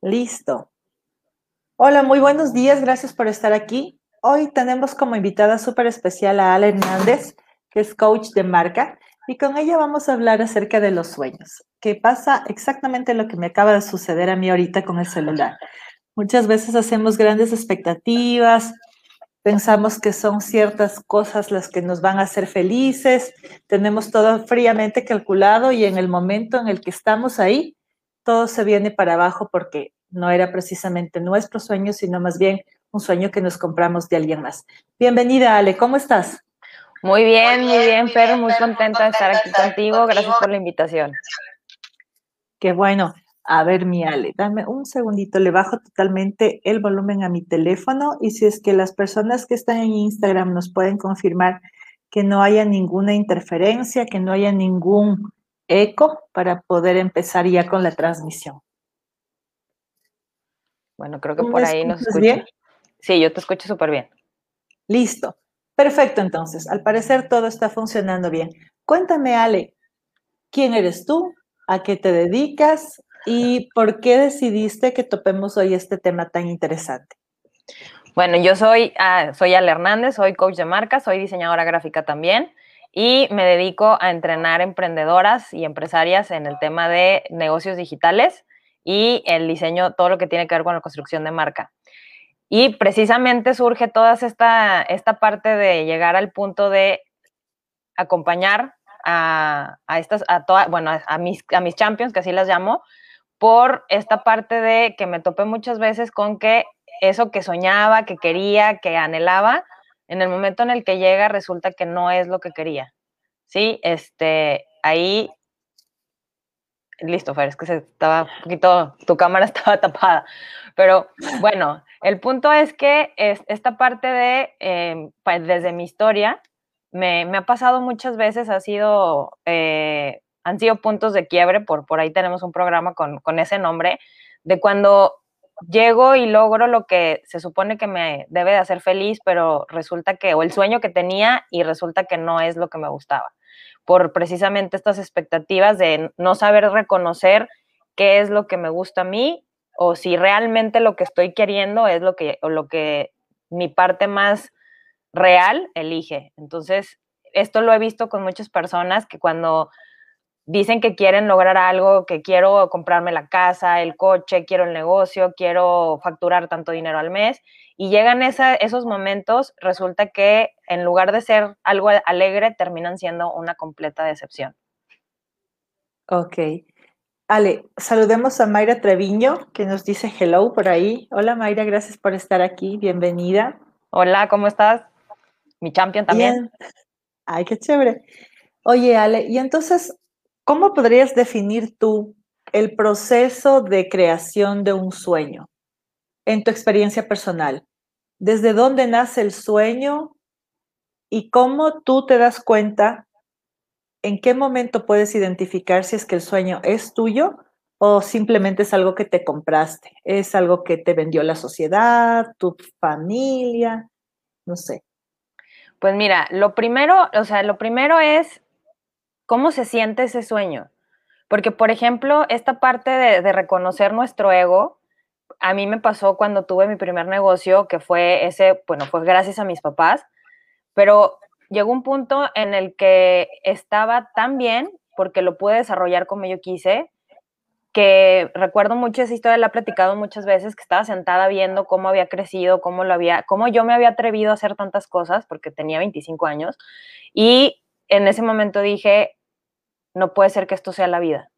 Listo. Hola, muy buenos días. Gracias por estar aquí. Hoy tenemos como invitada súper especial a Ale Hernández, que es coach de marca, y con ella vamos a hablar acerca de los sueños, que pasa exactamente lo que me acaba de suceder a mí ahorita con el celular. Muchas veces hacemos grandes expectativas, pensamos que son ciertas cosas las que nos van a hacer felices, tenemos todo fríamente calculado y en el momento en el que estamos ahí, todo se viene para abajo porque no era precisamente nuestro sueño, sino más bien un sueño que nos compramos de alguien más. Bienvenida, Ale, ¿cómo estás? Muy bien, muy bien, Fer, muy contenta de estar aquí contigo. Gracias por la invitación. Qué bueno. A ver, mi Ale, dame un segundito, le bajo totalmente el volumen a mi teléfono y si es que las personas que están en Instagram nos pueden confirmar que no haya ninguna interferencia, que no haya ningún eco para poder empezar ya con la transmisión. Bueno, creo que por ahí nos escucha. Bien? Sí, yo te escucho súper bien. Listo. Perfecto, entonces. Al parecer todo está funcionando bien. Cuéntame, Ale, ¿quién eres tú? ¿A qué te dedicas? ¿Y por qué decidiste que topemos hoy este tema tan interesante? Bueno, yo soy, uh, soy Ale Hernández, soy coach de marca, soy diseñadora gráfica también y me dedico a entrenar emprendedoras y empresarias en el tema de negocios digitales y el diseño, todo lo que tiene que ver con la construcción de marca. Y precisamente surge toda esta, esta parte de llegar al punto de acompañar a, a estas, a todas, bueno, a mis, a mis champions, que así las llamo, por esta parte de que me topé muchas veces con que eso que soñaba, que quería, que anhelaba, en el momento en el que llega resulta que no es lo que quería. Sí, este, ahí, listo, Fer, es que se estaba un poquito, tu cámara estaba tapada, pero bueno, el punto es que es, esta parte de, pues, desde mi historia, me, me, ha pasado muchas veces, ha sido, eh, han sido puntos de quiebre, por, por ahí tenemos un programa con, con ese nombre, de cuando llego y logro lo que se supone que me debe de hacer feliz, pero resulta que, o el sueño que tenía y resulta que no es lo que me gustaba, por precisamente estas expectativas de no saber reconocer qué es lo que me gusta a mí o si realmente lo que estoy queriendo es lo que, o lo que mi parte más real elige. Entonces, esto lo he visto con muchas personas que cuando dicen que quieren lograr algo, que quiero comprarme la casa, el coche, quiero el negocio, quiero facturar tanto dinero al mes, y llegan esos momentos, resulta que en lugar de ser algo alegre, terminan siendo una completa decepción. Ok. Ale, saludemos a Mayra Treviño, que nos dice hello por ahí. Hola Mayra, gracias por estar aquí, bienvenida. Hola, ¿cómo estás? Mi champion también. Ay, qué chévere. Oye, Ale, y entonces, ¿Cómo podrías definir tú el proceso de creación de un sueño en tu experiencia personal? ¿Desde dónde nace el sueño y cómo tú te das cuenta en qué momento puedes identificar si es que el sueño es tuyo o simplemente es algo que te compraste? ¿Es algo que te vendió la sociedad, tu familia? No sé. Pues mira, lo primero, o sea, lo primero es ¿Cómo se siente ese sueño? Porque, por ejemplo, esta parte de, reconocer nuestro ego, a mí me pasó cuando tuve mi primer negocio, que fue ese, bueno, fue gracias a mis papás, pero llegó un punto en el que estaba tan bien, porque lo pude desarrollar como yo quise, que recuerdo mucho esa historia, la he platicado muchas veces, que estaba sentada viendo cómo había crecido, cómo lo había, cómo yo me había atrevido a hacer tantas cosas, porque tenía 25 años, y en ese momento dije, no puede ser que esto sea la vida.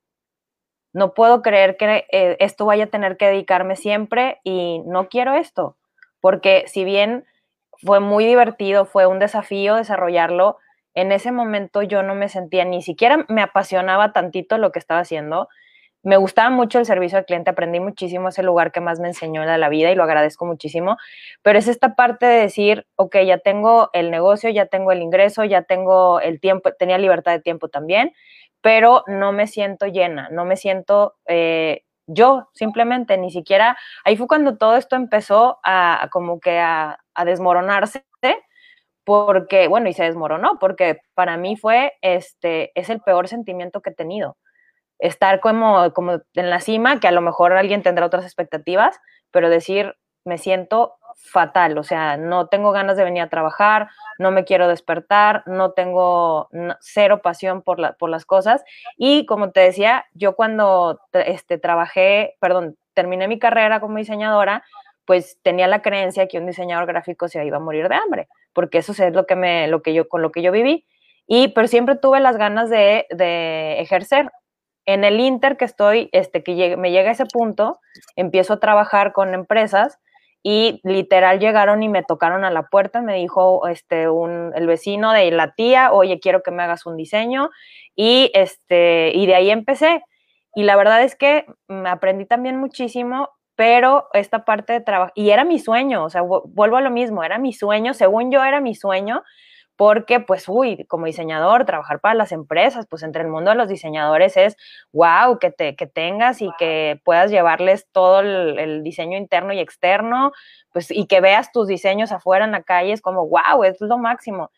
No puedo creer que eh, esto vaya a tener que dedicarme siempre y no quiero esto, porque si bien fue muy divertido, fue un desafío desarrollarlo, en ese momento yo no me sentía, ni siquiera me apasionaba tantito lo que estaba haciendo. Me gustaba mucho el servicio al cliente, aprendí muchísimo, ese lugar que más me enseñó en la vida y lo agradezco muchísimo, pero es esta parte de decir, ok, ya tengo el negocio, ya tengo el ingreso, ya tengo el tiempo, tenía libertad de tiempo también, pero no me siento llena, no me siento eh, yo simplemente, ni siquiera, ahí fue cuando todo esto empezó a, como que a, desmoronarse, porque, bueno, y se desmoronó, porque para mí fue, este, es el peor sentimiento que he tenido. estar como, como en la cima, que a lo mejor alguien tendrá otras expectativas, pero decir, me siento fatal, o sea, no tengo ganas de venir a trabajar, no me quiero despertar, no tengo cero pasión por, por las cosas. Y como te decía, yo cuando este, trabajé, perdón, terminé mi carrera como diseñadora, pues tenía la creencia que un diseñador gráfico se iba a morir de hambre, porque eso es lo que me, lo que yo, con lo que yo viví. Y, pero siempre tuve las ganas de, de ejercer. En el Inter que estoy, este, que me llega a ese punto, empiezo a trabajar con empresas y literal llegaron y me tocaron a la puerta, me dijo este un, el vecino de la tía, oye, quiero que me hagas un diseño y este y de ahí empecé. Y la verdad es que me aprendí también muchísimo, pero esta parte de trabajo y era mi sueño, o sea, vuelvo a lo mismo, era mi sueño, según yo era mi sueño porque pues, uy, como diseñador, trabajar para las empresas, pues entre el mundo de los diseñadores es, wow, que, te, que tengas y que puedas llevarles todo el, diseño interno y externo, pues, y que veas tus diseños afuera en la calle, es como, wow, es lo máximo.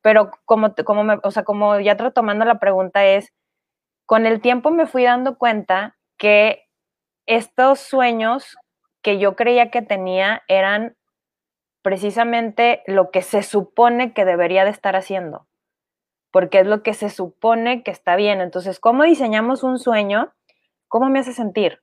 Pero como, como, me, o sea, como ya retomando la pregunta es, con el tiempo me fui dando cuenta que estos sueños que yo creía que tenía eran precisamente lo que se supone que debería de estar haciendo, porque es lo que se supone que está bien. Entonces, ¿cómo diseñamos un sueño? ¿Cómo me hace sentir?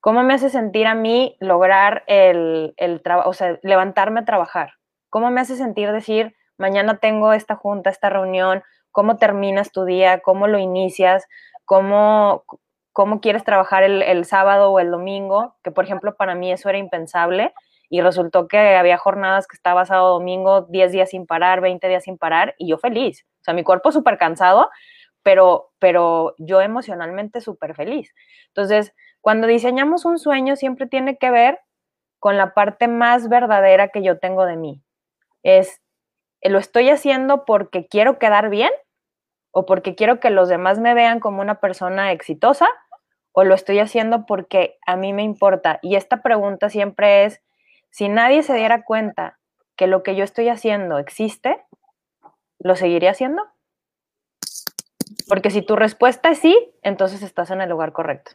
¿Cómo me hace sentir a mí lograr el, el trabajo, o sea, levantarme a trabajar? ¿Cómo me hace sentir decir, mañana tengo esta junta, esta reunión? ¿Cómo terminas tu día? ¿Cómo lo inicias? ¿Cómo, cómo quieres trabajar el, el sábado o el domingo? Que, por ejemplo, para mí eso era impensable y resultó que había jornadas que estaba sábado, domingo, 10 días sin parar, 20 días sin parar y yo feliz. O sea, mi cuerpo súper cansado, pero, pero yo emocionalmente súper feliz. Entonces, cuando diseñamos un sueño siempre tiene que ver con la parte más verdadera que yo tengo de mí. Es, ¿lo estoy haciendo porque quiero quedar bien? ¿O porque quiero que los demás me vean como una persona exitosa? ¿O lo estoy haciendo porque a mí me importa? Y esta pregunta siempre es, si nadie se diera cuenta que lo que yo estoy haciendo existe, ¿lo seguiría haciendo? Porque si tu respuesta es sí, entonces estás en el lugar correcto.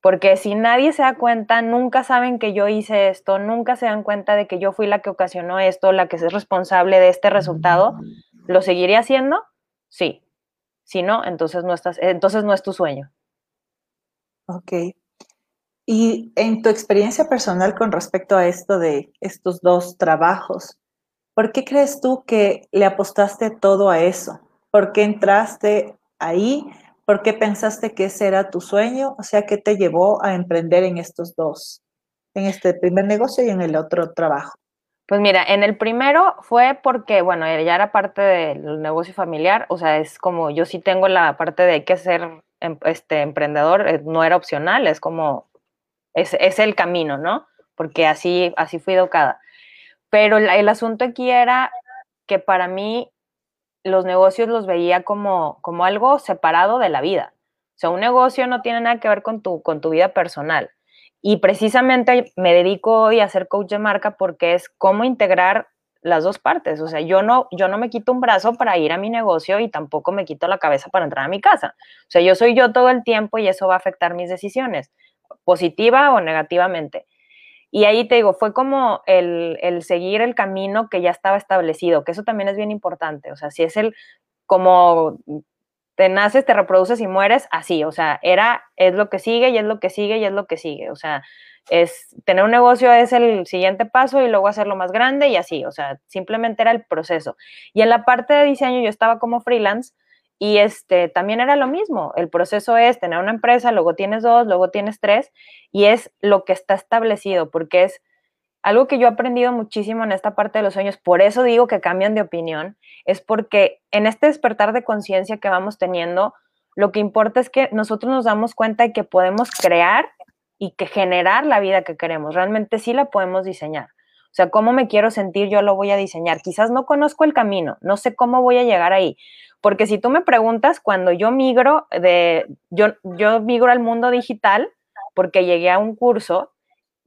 Porque si nadie se da cuenta, nunca saben que yo hice esto, nunca se dan cuenta de que yo fui la que ocasionó esto, la que es responsable de este resultado, ¿lo seguiría haciendo? Sí. Si no, entonces no, estás, entonces no es tu sueño. Ok. Y en tu experiencia personal con respecto a esto de estos dos trabajos, ¿por qué crees tú que le apostaste todo a eso? ¿Por qué entraste ahí? ¿Por qué pensaste que ese era tu sueño? O sea, ¿qué te llevó a emprender en estos dos? En este primer negocio y en el otro trabajo. Pues mira, en el primero fue porque, bueno, ya era parte del negocio familiar, o sea, es como yo sí tengo la parte de que ser em, este emprendedor, eh, no era opcional, es como es, el camino, ¿no? Porque así, así fui educada. Pero el, asunto aquí era que para mí los negocios los veía como, como algo separado de la vida. O sea, un negocio no tiene nada que ver con tu, con tu vida personal. Y precisamente me dedico hoy a ser coach de marca porque es cómo integrar las dos partes. O sea, yo no, yo no me quito un brazo para ir a mi negocio y tampoco me quito la cabeza para entrar a mi casa. O sea, yo soy yo todo el tiempo y eso va a afectar mis decisiones positiva o negativamente. Y ahí te digo, fue como el, seguir el camino que ya estaba establecido, que eso también es bien importante. O sea, si es el como te naces, te reproduces y mueres, así, o sea, era, es lo que sigue y es lo que sigue y es lo que sigue. O sea, es tener un negocio es el siguiente paso y luego hacerlo más grande y así, o sea, simplemente era el proceso. Y en la parte de diseño yo estaba como freelance y este, también era lo mismo. El proceso es tener una empresa, luego tienes dos, luego tienes tres, y es lo que está establecido, porque es algo que yo he aprendido muchísimo en esta parte de los sueños. Por eso digo que cambian de opinión, es porque en este despertar de conciencia que vamos teniendo, lo que importa es que nosotros nos damos cuenta de que podemos crear y que generar la vida que queremos. Realmente sí la podemos diseñar. O sea, cómo me quiero sentir, yo lo voy a diseñar. Quizás no conozco el camino, no sé cómo voy a llegar ahí, porque si tú me preguntas, cuando yo migro de, yo, yo migro al mundo digital, porque llegué a un curso,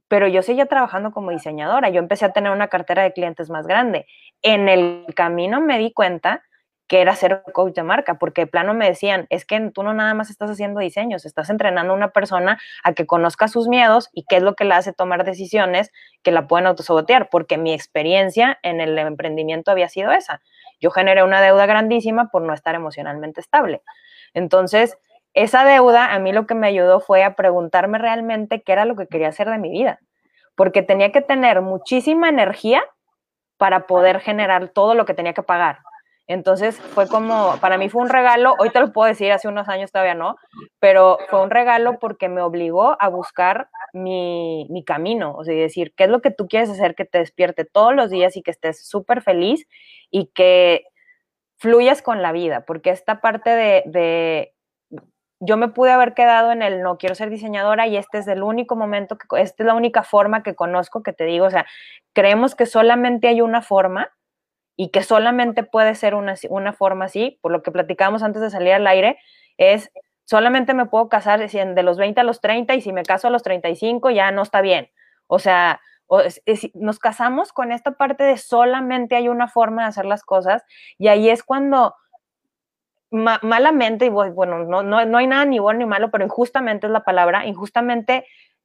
pero yo seguía trabajando como diseñadora. Yo empecé a tener una cartera de clientes más grande. En el camino me di cuenta que era ser coach de marca, porque de plano me decían, es que tú no nada más estás haciendo diseños, estás entrenando a una persona a que conozca sus miedos y qué es lo que le hace tomar decisiones que la pueden autosabotear, porque mi experiencia en el emprendimiento había sido esa. Yo generé una deuda grandísima por no estar emocionalmente estable. Entonces, esa deuda a mí lo que me ayudó fue a preguntarme realmente qué era lo que quería hacer de mi vida, porque tenía que tener muchísima energía para poder generar todo lo que tenía que pagar entonces fue como, para mí fue un regalo, hoy te lo puedo decir, hace unos años todavía no, pero fue un regalo porque me obligó a buscar mi, mi camino, o sea, decir, ¿qué es lo que tú quieres hacer que te despierte todos los días y que estés súper feliz y que fluyas con la vida? Porque esta parte de, yo me pude haber quedado en el no quiero ser diseñadora y este es el único momento, que, esta es la única forma que conozco que te digo, o sea, creemos que solamente hay una forma y que solamente puede ser una, una forma así, por lo que platicábamos antes de salir al aire, es solamente me puedo casar de los 20 a los 30 y si me caso a los 35 ya no está bien. O sea, nos casamos con esta parte de solamente hay una forma de hacer las cosas y ahí es cuando malamente, y bueno, no, no, no hay nada ni bueno ni malo, pero injustamente es la palabra, injustamente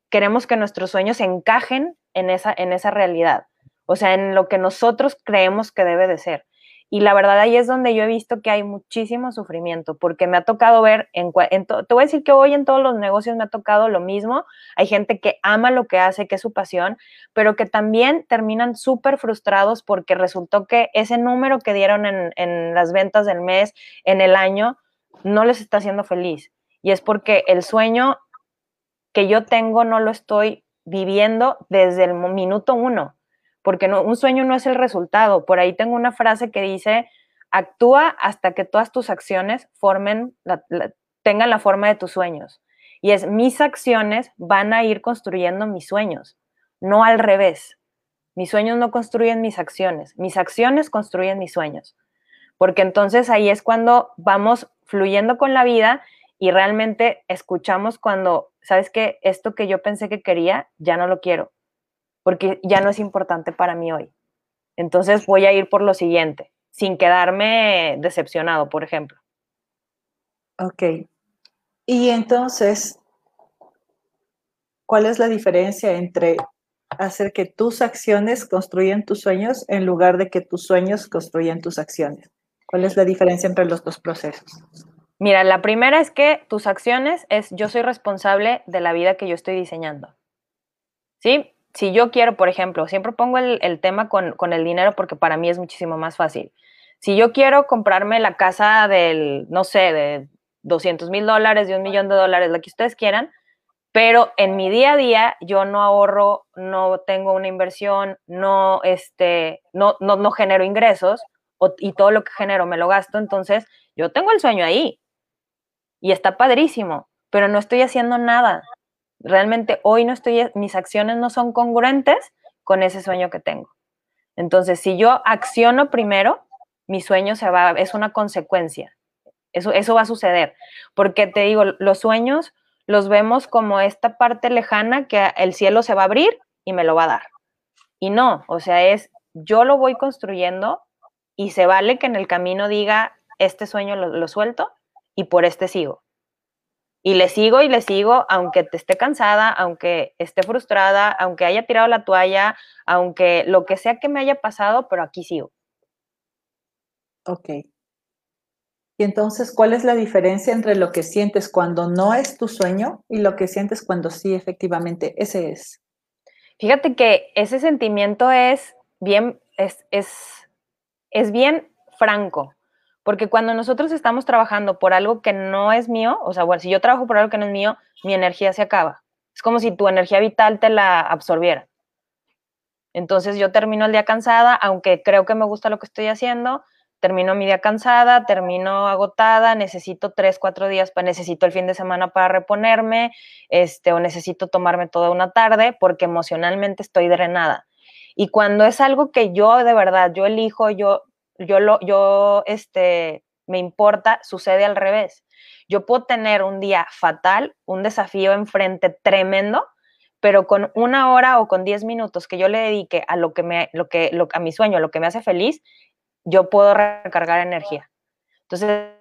queremos que nuestros sueños encajen en esa, en esa realidad o sea, en lo que nosotros creemos que debe de ser. Y la verdad ahí es donde yo he visto que hay muchísimo sufrimiento, porque me ha tocado ver, en, te voy a decir que hoy en todos los negocios me ha tocado lo mismo, hay gente que ama lo que hace, que es su pasión, pero que también terminan súper frustrados porque resultó que ese número que dieron en, en las ventas del mes, en el año, no les está haciendo feliz. Y es porque el sueño que yo tengo no lo estoy viviendo desde el minuto uno porque un sueño no es el resultado. Por ahí tengo una frase que dice, actúa hasta que todas tus acciones formen, tengan la forma de tus sueños. Y es, mis acciones van a ir construyendo mis sueños, no al revés. Mis sueños no construyen mis acciones, mis acciones construyen mis sueños. Porque entonces ahí es cuando vamos fluyendo con la vida y realmente escuchamos cuando, ¿sabes qué? Esto que yo pensé que quería, ya no lo quiero porque ya no es importante para mí hoy. Entonces voy a ir por lo siguiente, sin quedarme decepcionado, por ejemplo. Ok. Y entonces, ¿cuál es la diferencia entre hacer que tus acciones construyan tus sueños en lugar de que tus sueños construyan tus acciones? ¿Cuál es la diferencia entre los dos procesos? Mira, la primera es que tus acciones es yo soy responsable de la vida que yo estoy diseñando. ¿Sí? Si yo quiero, por ejemplo, siempre pongo el, tema con, el dinero porque para mí es muchísimo más fácil. Si yo quiero comprarme la casa del, no sé, de 200 mil dólares, de un millón de dólares, lo que ustedes quieran, pero en mi día a día yo no ahorro, no tengo una inversión, no, este, no, no, no genero ingresos y todo lo que genero me lo gasto, entonces yo tengo el sueño ahí y está padrísimo, pero no estoy haciendo nada realmente hoy no estoy, mis acciones no son congruentes con ese sueño que tengo. Entonces, si yo acciono primero, mi sueño se va, es una consecuencia. Eso, eso va a suceder. Porque te digo, los sueños los vemos como esta parte lejana que el cielo se va a abrir y me lo va a dar. Y no, o sea, es yo lo voy construyendo y se vale que en el camino diga, este sueño lo suelto y por este sigo. Y le sigo y le sigo, aunque te esté cansada, aunque esté frustrada, aunque haya tirado la toalla, aunque lo que sea que me haya pasado, pero aquí sigo. Ok. Y entonces, ¿cuál es la diferencia entre lo que sientes cuando no es tu sueño y lo que sientes cuando sí, efectivamente, ese es? Fíjate que ese sentimiento es bien, es, es, es bien franco. Porque cuando nosotros estamos trabajando por algo que no es mío, o sea, si yo trabajo por algo que no es mío, mi energía se acaba. Es como si tu energía vital te la absorbiera. Entonces yo termino el día cansada, aunque creo que me gusta lo que estoy haciendo, termino mi día cansada, termino agotada, necesito tres, cuatro días, para, necesito el fin de semana para reponerme, este, o necesito tomarme toda una tarde porque emocionalmente estoy drenada. Y cuando es algo que yo de verdad, yo elijo, yo yo, lo, yo este, me importa, sucede al revés. Yo puedo tener un día fatal, un desafío enfrente tremendo, pero con una hora o con diez minutos que yo le dedique a lo que me, lo que, lo, a mi sueño, lo que me hace feliz, yo puedo recargar energía. Entonces,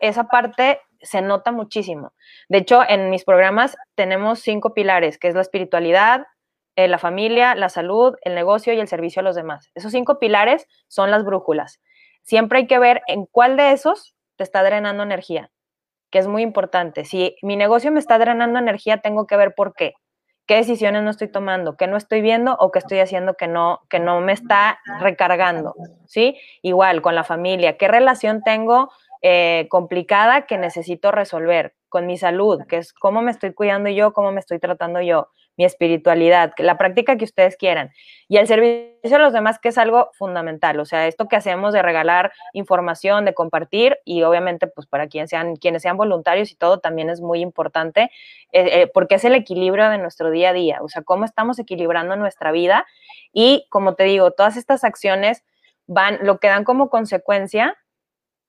esa parte se nota muchísimo. De hecho, en mis programas tenemos cinco pilares, que es la espiritualidad, eh, la familia, la salud, el negocio y el servicio a los demás. Esos cinco pilares son las brújulas. Siempre hay que ver en cuál de esos te está drenando energía, que es muy importante. Si mi negocio me está drenando energía, tengo que ver por qué. ¿Qué decisiones no estoy tomando? ¿Qué no estoy viendo o qué estoy haciendo que no, que no me está recargando? ¿Sí? Igual con la familia. ¿Qué relación tengo eh, complicada que necesito resolver con mi salud, que es cómo me estoy cuidando yo, cómo me estoy tratando yo, mi espiritualidad, la práctica que ustedes quieran. Y el servicio a los demás, que es algo fundamental, o sea, esto que hacemos de regalar información, de compartir, y obviamente, pues para quienes sean, quienes sean voluntarios y todo, también es muy importante, eh, eh, porque es el equilibrio de nuestro día a día, o sea, cómo estamos equilibrando nuestra vida. Y como te digo, todas estas acciones van, lo que dan como consecuencia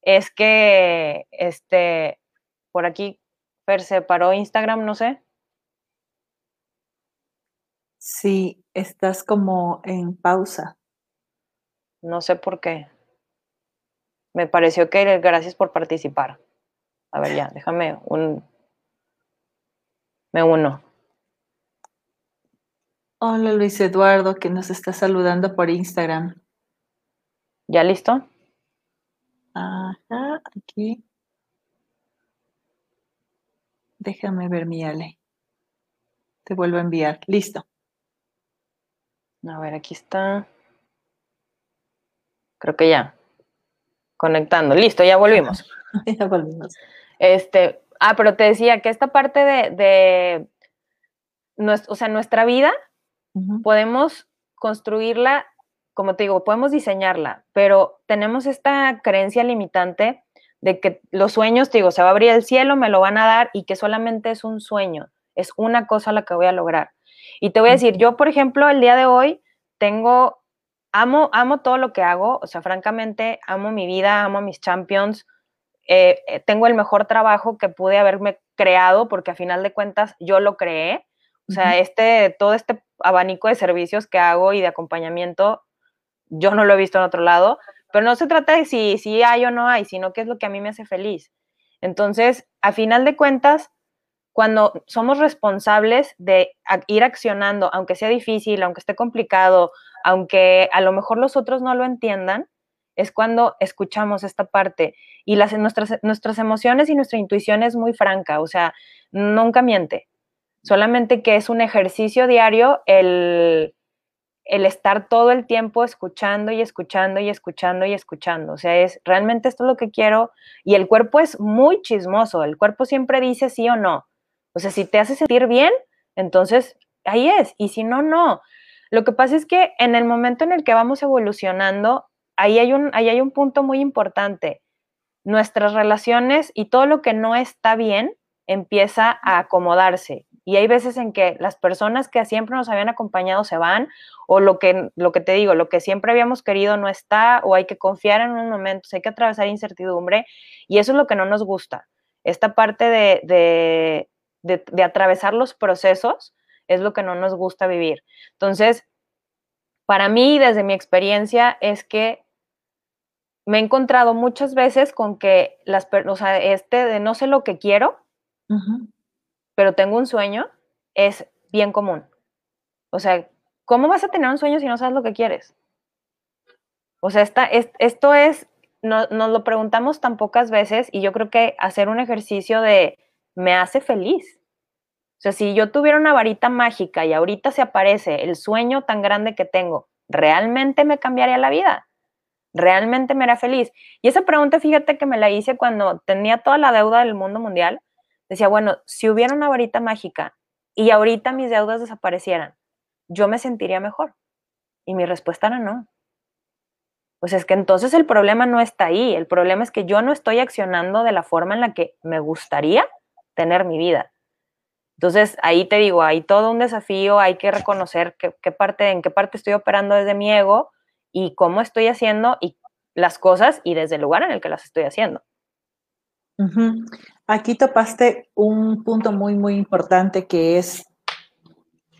es que, este, por aquí, Fer, se paró Instagram, no sé. Sí, estás como en pausa. No sé por qué. Me pareció que gracias por participar. A ver, ya, déjame un. Me uno. Hola Luis Eduardo, que nos está saludando por Instagram. ¿Ya listo? Ajá, aquí. Déjame ver mi Ale. Te vuelvo a enviar. Listo. A ver, aquí está. Creo que ya. Conectando. Listo, ya volvimos. ya volvimos. Este, ah, pero te decía que esta parte de, de o sea, nuestra vida podemos construirla como te digo, podemos diseñarla, pero tenemos esta creencia limitante de que los sueños, te digo, se va a abrir el cielo, me lo van a dar y que solamente es un sueño, es una cosa la que voy a lograr. Y te voy a decir, yo, por ejemplo, el día de hoy tengo, amo, amo todo lo que hago, o sea, francamente, amo mi vida, amo a mis champions, eh, eh, tengo el mejor trabajo que pude haberme creado porque a final de cuentas yo lo creé. O sea, este, todo este abanico de servicios que hago y de acompañamiento yo no lo he visto en otro lado, pero no se trata de si, si hay o no hay, sino qué es lo que a mí me hace feliz. Entonces, a final de cuentas, cuando somos responsables de ir accionando, aunque sea difícil, aunque esté complicado, aunque a lo mejor los otros no lo entiendan, es cuando escuchamos esta parte. Y las, nuestras, nuestras emociones y nuestra intuición es muy franca, o sea, nunca miente. Solamente que es un ejercicio diario el, el estar todo el tiempo escuchando y escuchando y escuchando y escuchando. O sea, es realmente esto es lo que quiero. Y el cuerpo es muy chismoso. El cuerpo siempre dice sí o no. O sea, si te hace sentir bien, entonces ahí es. Y si no, no. Lo que pasa es que en el momento en el que vamos evolucionando, ahí hay un, ahí hay un punto muy importante. Nuestras relaciones y todo lo que no está bien empieza a acomodarse. Y hay veces en que las personas que siempre nos habían acompañado se van, o lo que, lo que te digo, lo que siempre habíamos querido no está, o hay que confiar en un momento, hay que atravesar incertidumbre, y eso es lo que no nos gusta. Esta parte de, de atravesar los procesos es lo que no nos gusta vivir. Entonces, para mí, desde mi experiencia, es que me he encontrado muchas veces con que las, o sea, este de no sé lo que quiero, pero tengo un sueño, es bien común. O sea, ¿cómo vas a tener un sueño si no sabes lo que quieres? O sea, esta, esto es, no, nos lo preguntamos tan pocas veces y yo creo que hacer un ejercicio de me hace feliz. O sea, si yo tuviera una varita mágica y ahorita se aparece el sueño tan grande que tengo, ¿realmente me cambiaría la vida? ¿Realmente me hará feliz? Y esa pregunta, fíjate que me la hice cuando tenía toda la deuda del mundo mundial decía, bueno, si hubiera una varita mágica y ahorita mis deudas desaparecieran, yo me sentiría mejor. Y mi respuesta era no. Pues es que entonces el problema no está ahí, el problema es que yo no estoy accionando de la forma en la que me gustaría tener mi vida. Entonces, ahí te digo, hay todo un desafío, hay que reconocer qué, parte, en qué parte estoy operando desde mi ego y cómo estoy haciendo y las cosas y desde el lugar en el que las estoy haciendo. Aquí topaste un punto muy, muy importante que es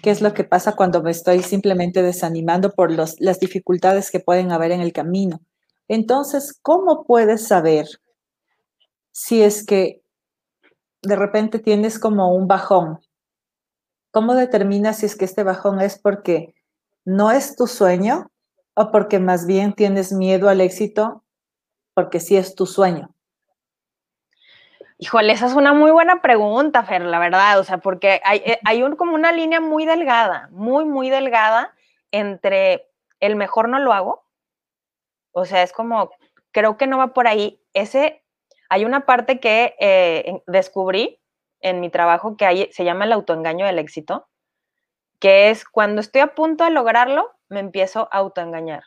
qué es lo que pasa cuando me estoy simplemente desanimando por las dificultades que pueden haber en el camino. Entonces, ¿cómo puedes saber si es que de repente tienes como un bajón? ¿Cómo determinas si es que este bajón es porque no es tu sueño o porque más bien tienes miedo al éxito porque sí es tu sueño? Híjole, esa es una muy buena pregunta, Fer, la verdad, o sea, porque hay, eh, hay un, como una línea muy delgada, muy, muy delgada entre el mejor no lo hago, o sea, es como, creo que no va por ahí. Ese, hay una parte que eh, descubrí en mi trabajo que se llama el autoengaño del éxito, que es cuando estoy a punto de lograrlo, me empiezo a autoengañar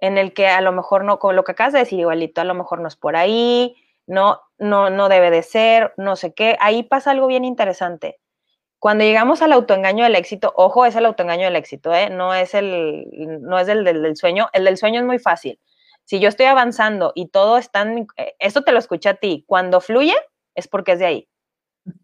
en el que a lo mejor no, como lo que acabas de decir igualito, a lo mejor no es por ahí, no, no, no debe de ser, no sé qué. Ahí pasa algo bien interesante. Cuando llegamos al autoengaño del éxito, ojo, es el autoengaño del éxito, ¿eh? no es el, no es el del, sueño. El del sueño es muy fácil. Si yo estoy avanzando y todo está, en, eh, esto te lo escuché a ti, cuando fluye es porque es de ahí.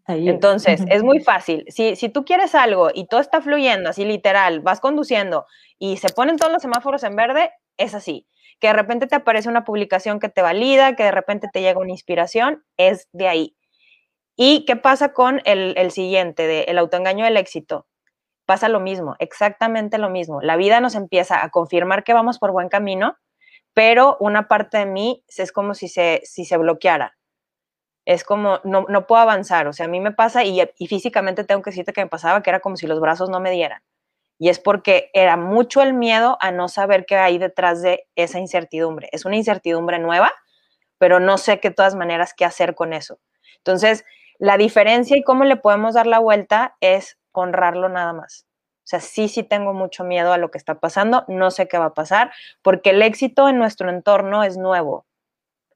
Entonces, es muy fácil. Si, si tú quieres algo y todo está fluyendo, así literal, vas conduciendo y se ponen todos los semáforos en verde, es así que de repente te aparece una publicación que te valida, que de repente te llega una inspiración, es de ahí. ¿Y qué pasa con el, siguiente, de el autoengaño del éxito? Pasa lo mismo, exactamente lo mismo. La vida nos empieza a confirmar que vamos por buen camino, pero una parte de mí es como si se, si se bloqueara. Es como, no, no puedo avanzar. O sea, a mí me pasa y, físicamente tengo que decirte que me pasaba que era como si los brazos no me dieran. Y es porque era mucho el miedo a no saber qué hay detrás de esa incertidumbre. Es una incertidumbre nueva, pero no sé de todas maneras qué hacer con eso. Entonces, la diferencia y cómo le podemos dar la vuelta es honrarlo nada más. O sea, sí, sí tengo mucho miedo a lo que está pasando, no sé qué va a pasar, porque el éxito en nuestro entorno es nuevo,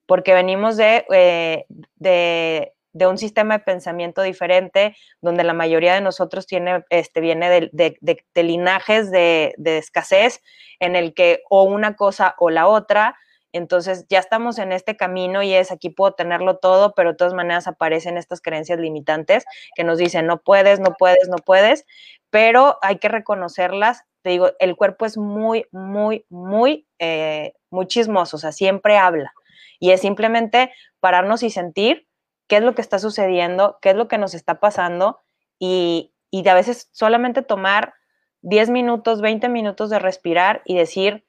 porque venimos de, eh, de de un sistema de pensamiento diferente, donde la mayoría de nosotros tiene, este, viene de, linajes de, escasez, en el que o una cosa o la otra, entonces ya estamos en este camino y es aquí puedo tenerlo todo, pero de todas maneras aparecen estas creencias limitantes que nos dicen no puedes, no puedes, no puedes, pero hay que reconocerlas. Te digo, el cuerpo es muy, muy, muy, eh, muy chismoso, o sea, siempre habla. Y es simplemente pararnos y sentir qué es lo que está sucediendo, qué es lo que nos está pasando y, y a veces solamente tomar 10 minutos, 20 minutos de respirar y decir,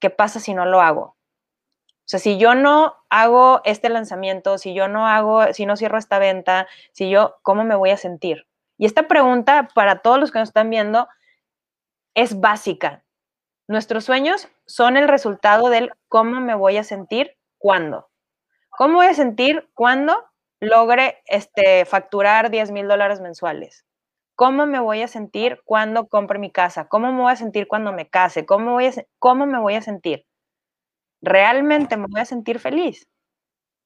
¿qué pasa si no lo hago? O sea, si yo no hago este lanzamiento, si yo no hago, si no cierro esta venta, si yo, ¿cómo me voy a sentir? Y esta pregunta para todos los que nos están viendo es básica. Nuestros sueños son el resultado del cómo me voy a sentir cuándo. ¿Cómo voy a sentir cuándo logre este, facturar 10 mil dólares mensuales? ¿Cómo me voy a sentir cuando compre mi casa? ¿Cómo me voy a sentir cuando me case? ¿Cómo, voy a, cómo me voy a sentir? ¿Realmente me voy a sentir feliz?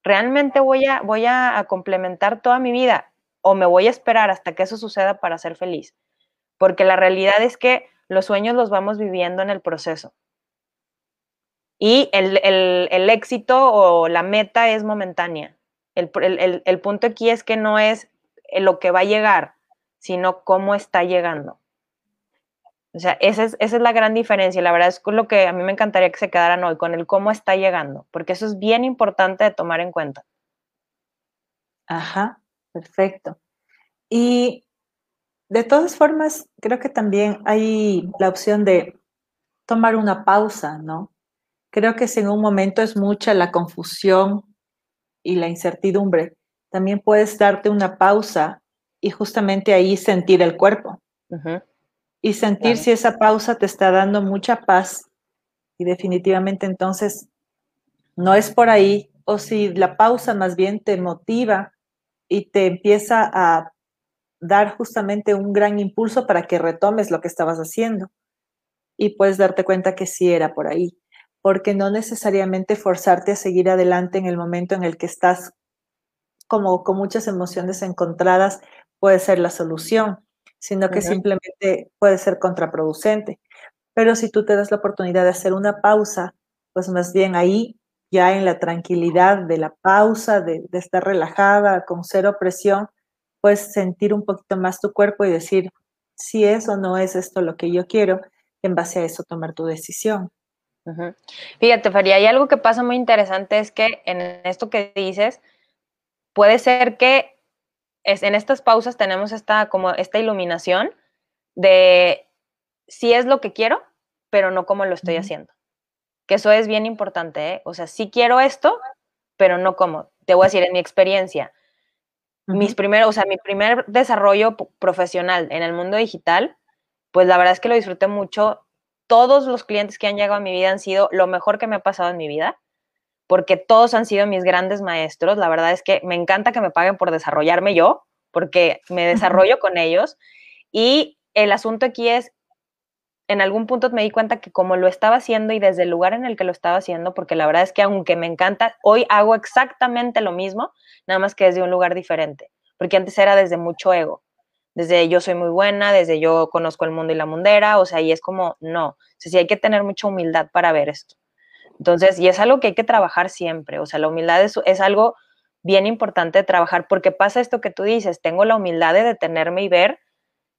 ¿Realmente voy a, voy a complementar toda mi vida? ¿O me voy a esperar hasta que eso suceda para ser feliz? Porque la realidad es que los sueños los vamos viviendo en el proceso. Y el, el éxito o la meta es momentánea. El, punto aquí es que no es lo que va a llegar, sino cómo está llegando. O sea, esa es, esa es la gran diferencia. La verdad es lo que a mí me encantaría que se quedaran hoy, con el cómo está llegando, porque eso es bien importante de tomar en cuenta. Ajá, perfecto. Y de todas formas, creo que también hay la opción de tomar una pausa, ¿no? Creo que si en un momento es mucha la confusión y la incertidumbre, también puedes darte una pausa y justamente ahí sentir el cuerpo. Y sentir si esa pausa te está dando mucha paz. Y definitivamente entonces no es por ahí, o si la pausa más bien te motiva y te empieza a dar justamente un gran impulso para que retomes lo que estabas haciendo. Y puedes darte cuenta que sí era por ahí. Porque no necesariamente forzarte a seguir adelante en el momento en el que estás como con muchas emociones encontradas puede ser la solución, sino que simplemente puede ser contraproducente. Pero si tú te das la oportunidad de hacer una pausa, pues más bien ahí, ya en la tranquilidad de la pausa, de, de estar relajada, con cero presión, puedes sentir un poquito más tu cuerpo y decir si es o no es esto lo que yo quiero, en base a eso tomar tu decisión. Fíjate, Faria, hay algo que pasa muy interesante, es que en esto que dices, puede ser que es, en estas pausas tenemos esta, como esta iluminación de si es lo que quiero, pero no como lo estoy haciendo. Que eso es bien importante, ¿eh? O sea, sí quiero esto, pero no como. Te voy a decir, en mi experiencia, mis primeros, o sea, mi primer desarrollo profesional en el mundo digital, pues la verdad es que lo disfruté mucho. Todos los clientes que han llegado a mi vida han sido lo mejor que me ha pasado en mi vida, porque todos han sido mis grandes maestros. La verdad es que me encanta que me paguen por desarrollarme yo, porque me desarrollo con ellos. Y el asunto aquí es, en algún punto me di cuenta que como lo estaba haciendo y desde el lugar en el que lo estaba haciendo, porque la verdad es que aunque me encanta, hoy hago exactamente lo mismo, nada más que desde un lugar diferente, porque antes era desde mucho ego, desde yo soy muy buena, desde yo conozco el mundo y la mundera, o sea, y es como, no, o sea, sí hay que tener mucha humildad para ver esto. Entonces, y es algo que hay que trabajar siempre, o sea, la humildad es, algo bien importante de trabajar, porque pasa esto que tú dices, tengo la humildad de detenerme y ver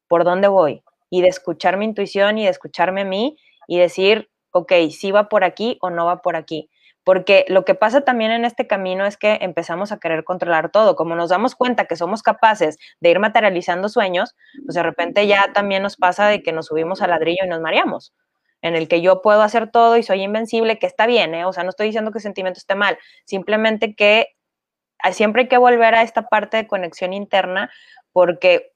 por dónde voy, y de escuchar mi intuición y de escucharme a mí y decir, ok, si va por aquí o no va por aquí. Porque lo que pasa también en este camino es que empezamos a querer controlar todo. Como nos damos cuenta que somos capaces de ir materializando sueños, pues de repente ya también nos pasa de que nos subimos al ladrillo y nos mareamos. En el que yo puedo hacer todo y soy invencible, que está bien, ¿eh? O sea, no estoy diciendo que el sentimiento esté mal, simplemente que siempre hay que volver a esta parte de conexión interna porque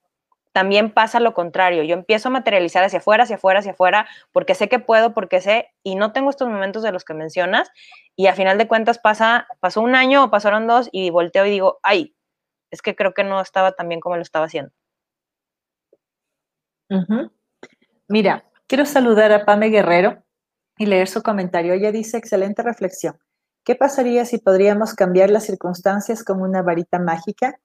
también pasa lo contrario. Yo empiezo a materializar hacia afuera, hacia afuera, hacia afuera, porque sé que puedo, porque sé, y no tengo estos momentos de los que mencionas, y a final de cuentas pasa, pasó un año o pasaron dos, y volteo y digo, ay, es que creo que no estaba tan bien como lo estaba haciendo. Mira, quiero saludar a Pame Guerrero y leer su comentario. Ella dice, excelente reflexión. ¿Qué pasaría si podríamos cambiar las circunstancias con una varita mágica?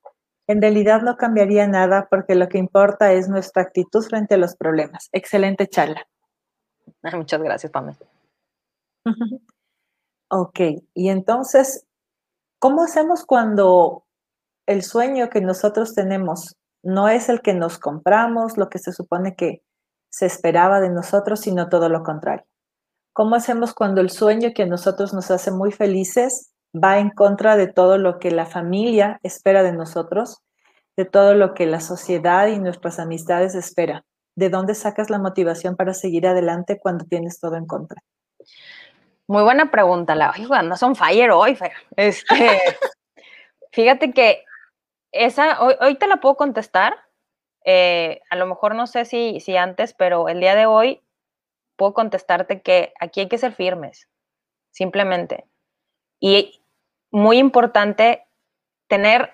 En realidad no cambiaría nada porque lo que importa es nuestra actitud frente a los problemas. Excelente charla. Muchas gracias, Pamela. ok, y entonces, ¿cómo hacemos cuando el sueño que nosotros tenemos no es el que nos compramos, lo que se supone que se esperaba de nosotros, sino todo lo contrario? ¿Cómo hacemos cuando el sueño que a nosotros nos hace muy felices va en contra de todo lo que la familia espera de nosotros, de todo lo que la sociedad y nuestras amistades esperan. ¿De dónde sacas la motivación para seguir adelante cuando tienes todo en contra? Muy buena pregunta, la. no son fire hoy, Este, fíjate que esa, hoy, te la puedo contestar. Eh, a lo mejor no sé si, si antes, pero el día de hoy puedo contestarte que aquí hay que ser firmes, simplemente. Y muy importante tener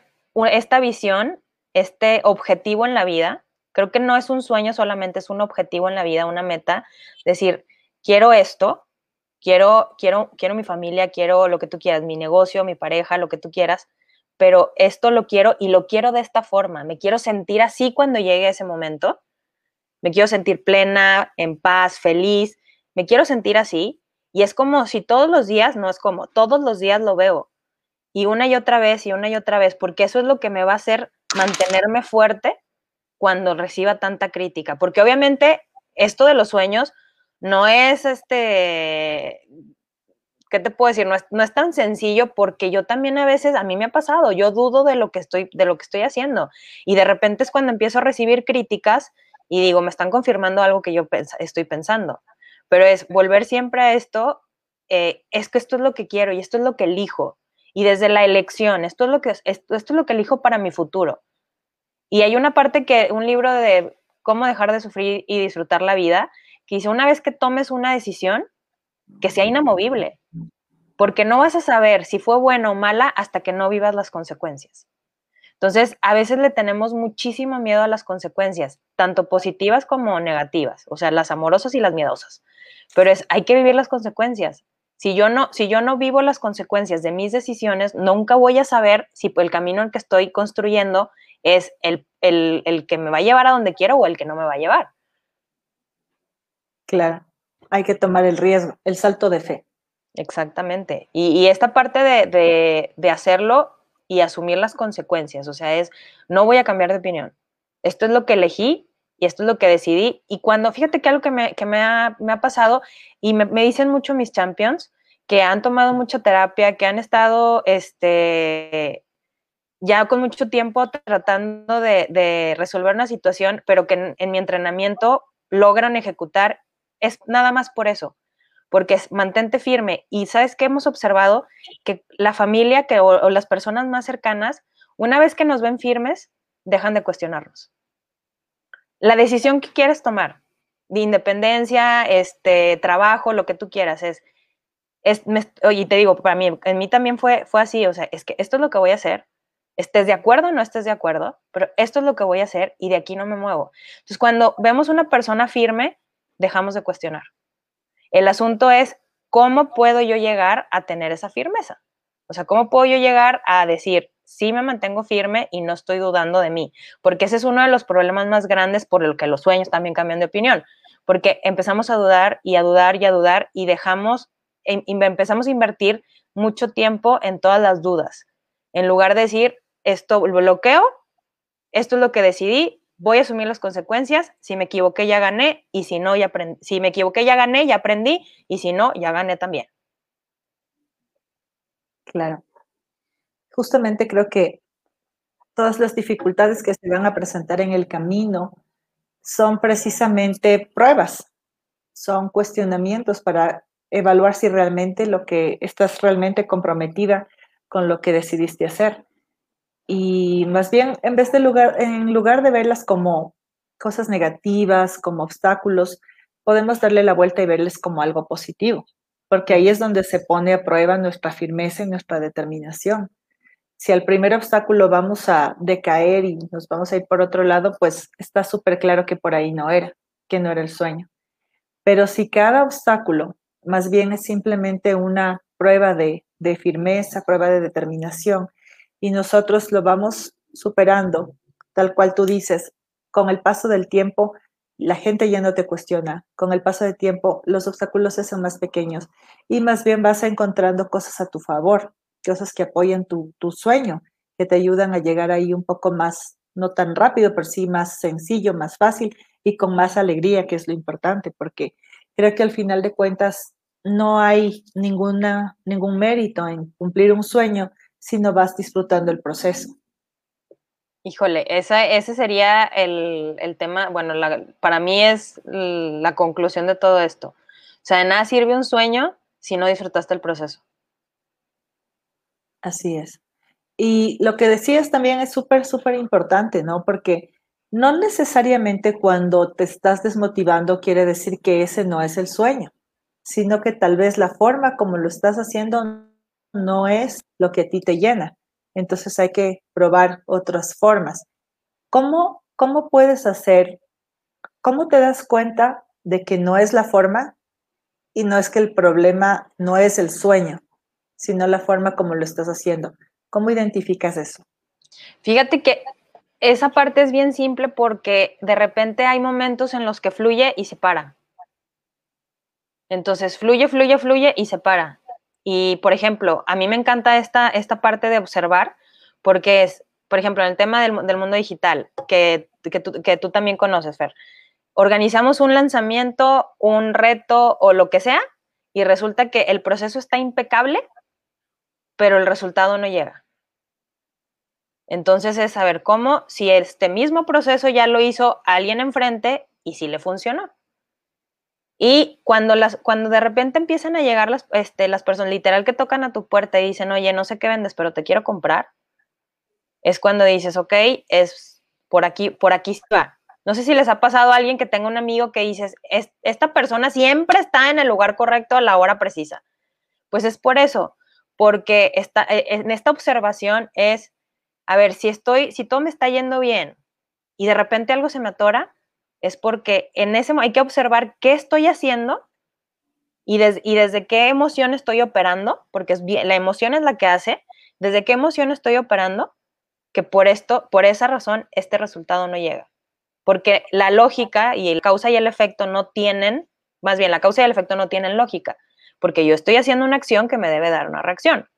esta visión, este objetivo en la vida. Creo que no es un sueño solamente, es un objetivo en la vida, una meta. Decir, quiero esto, quiero, quiero, quiero mi familia, quiero lo que tú quieras, mi negocio, mi pareja, lo que tú quieras, pero esto lo quiero y lo quiero de esta forma. Me quiero sentir así cuando llegue ese momento. Me quiero sentir plena, en paz, feliz. Me quiero sentir así. Y es como si todos los días, no es como, todos los días lo veo y una y otra vez y una y otra vez, porque eso es lo que me va a hacer mantenerme fuerte cuando reciba tanta crítica, porque obviamente esto de los sueños no es este, ¿qué te puedo decir? No es, no es, tan sencillo porque yo también a veces, a mí me ha pasado, yo dudo de lo que estoy, de lo que estoy haciendo y de repente es cuando empiezo a recibir críticas y digo, me están confirmando algo que yo estoy pensando, pero es volver siempre a esto, eh, es que esto es lo que quiero y esto es lo que elijo y desde la elección, esto es lo que, esto es lo que elijo para mi futuro. Y hay una parte que, un libro de cómo dejar de sufrir y disfrutar la vida, que dice, una vez que tomes una decisión, que sea inamovible, porque no vas a saber si fue buena o mala hasta que no vivas las consecuencias. Entonces, a veces le tenemos muchísimo miedo a las consecuencias, tanto positivas como negativas, o sea, las amorosas y las miedosas. Pero es, hay que vivir las consecuencias. Si yo no, si yo no vivo las consecuencias de mis decisiones, nunca voy a saber si el camino en que estoy construyendo es el, que me va a llevar a donde quiero o el que no me va a llevar. Claro, hay que tomar el riesgo, el salto de fe. Exactamente. Y, esta parte de, de, hacerlo y asumir las consecuencias, o sea, es, no voy a cambiar de opinión. Esto es lo que elegí y esto es lo que decidí. Y cuando, fíjate que algo que me, ha, pasado, y me, dicen mucho mis champions, que han tomado mucha terapia, que han estado este, ya con mucho tiempo tratando de, resolver una situación, pero que en, mi entrenamiento logran ejecutar, es nada más por eso, porque es mantente firme. Y sabes que hemos observado que la familia que, o las personas más cercanas, una vez que nos ven firmes, dejan de cuestionarnos la decisión que quieres tomar, de independencia, este, trabajo, lo que tú quieras, es, es y te digo, para mí, en mí también fue, fue así, o sea, es que esto es lo que voy a hacer, estés de acuerdo o no estés de acuerdo, pero esto es lo que voy a hacer y de aquí no me muevo. Entonces, cuando vemos una persona firme, dejamos de cuestionar. El asunto es, ¿cómo puedo yo llegar a tener esa firmeza? O sea, ¿cómo puedo yo llegar a decir, sí me mantengo firme y no estoy dudando de mí, porque ese es uno de los problemas más grandes por el que los sueños también cambian de opinión, porque empezamos a dudar y a dudar y a dudar y dejamos, em, empezamos a invertir mucho tiempo en todas las dudas, en lugar de decir, esto bloqueo, esto es lo que decidí, voy a asumir las consecuencias, si me equivoqué ya gané y si no ya aprendí, si me equivoqué ya gané, ya aprendí y si no ya gané también. Claro justamente creo que todas las dificultades que se van a presentar en el camino son precisamente pruebas, son cuestionamientos para evaluar si realmente lo que estás realmente comprometida con lo que decidiste hacer. Y más bien, en vez de lugar, en lugar de verlas como cosas negativas, como obstáculos, podemos darle la vuelta y verles como algo positivo, porque ahí es donde se pone a prueba nuestra firmeza y nuestra determinación si al primer obstáculo vamos a decaer y nos vamos a ir por otro lado, pues está súper claro que por ahí no era, que no era el sueño. Pero si cada obstáculo más bien es simplemente una prueba de, de firmeza, prueba de determinación, y nosotros lo vamos superando, tal cual tú dices, con el paso del tiempo, la gente ya no te cuestiona. Con el paso del tiempo, los obstáculos se hacen más pequeños y más bien vas encontrando cosas a tu favor cosas que apoyan tu, sueño, que te ayudan a llegar ahí un poco más, no tan rápido, pero sí más sencillo, más fácil y con más alegría, que es lo importante, porque creo que al final de cuentas no hay ninguna, ningún mérito en cumplir un sueño si no vas disfrutando el proceso. Híjole, ese sería el, tema, bueno, para mí es la conclusión de todo esto. O sea, de nada sirve un sueño si no disfrutaste el proceso. Así es. Y lo que decías también es súper, súper importante, ¿no? Porque no necesariamente cuando te estás desmotivando quiere decir que ese no es el sueño, sino que tal vez la forma como lo estás haciendo no es lo que a ti te llena. Entonces hay que probar otras formas. ¿Cómo, cómo puedes hacer? ¿Cómo te das cuenta de que no es la forma y no es que el problema no es el sueño? sino la forma como lo estás haciendo. ¿Cómo identificas eso? Fíjate que esa parte es bien simple porque de repente hay momentos en los que fluye y se para. Entonces, fluye, fluye, fluye y se para. Y, por ejemplo, a mí me encanta esta, esta parte de observar porque es, por ejemplo, en el tema del, mundo digital, que, que, tú, que tú también conoces, Fer. Organizamos un lanzamiento, un reto o lo que sea y resulta que el proceso está impecable pero el resultado no llega. Entonces es saber cómo, si este mismo proceso ya lo hizo alguien enfrente y si le funcionó. Y cuando, las, cuando de repente empiezan a llegar las, este, las personas literal que tocan a tu puerta y dicen, oye, no sé qué vendes, pero te quiero comprar, es cuando dices, ok, es por aquí, por aquí va. No sé si les ha pasado a alguien que tenga un amigo que dices, esta persona siempre está en el lugar correcto a la hora precisa. Pues es por eso, porque esta, e, en esta observación es, a ver, si estoy, si todo me está yendo bien y de repente algo se me atora, es porque en ese hay que observar qué estoy haciendo y, y desde qué emoción estoy operando, porque la emoción es la que hace, desde qué emoción estoy operando, que por esto, por esa razón, este resultado no llega. Porque la lógica y el causa y el efecto no tienen, más bien la causa y el efecto no tienen lógica porque yo estoy haciendo una acción que me debe dar una reacción.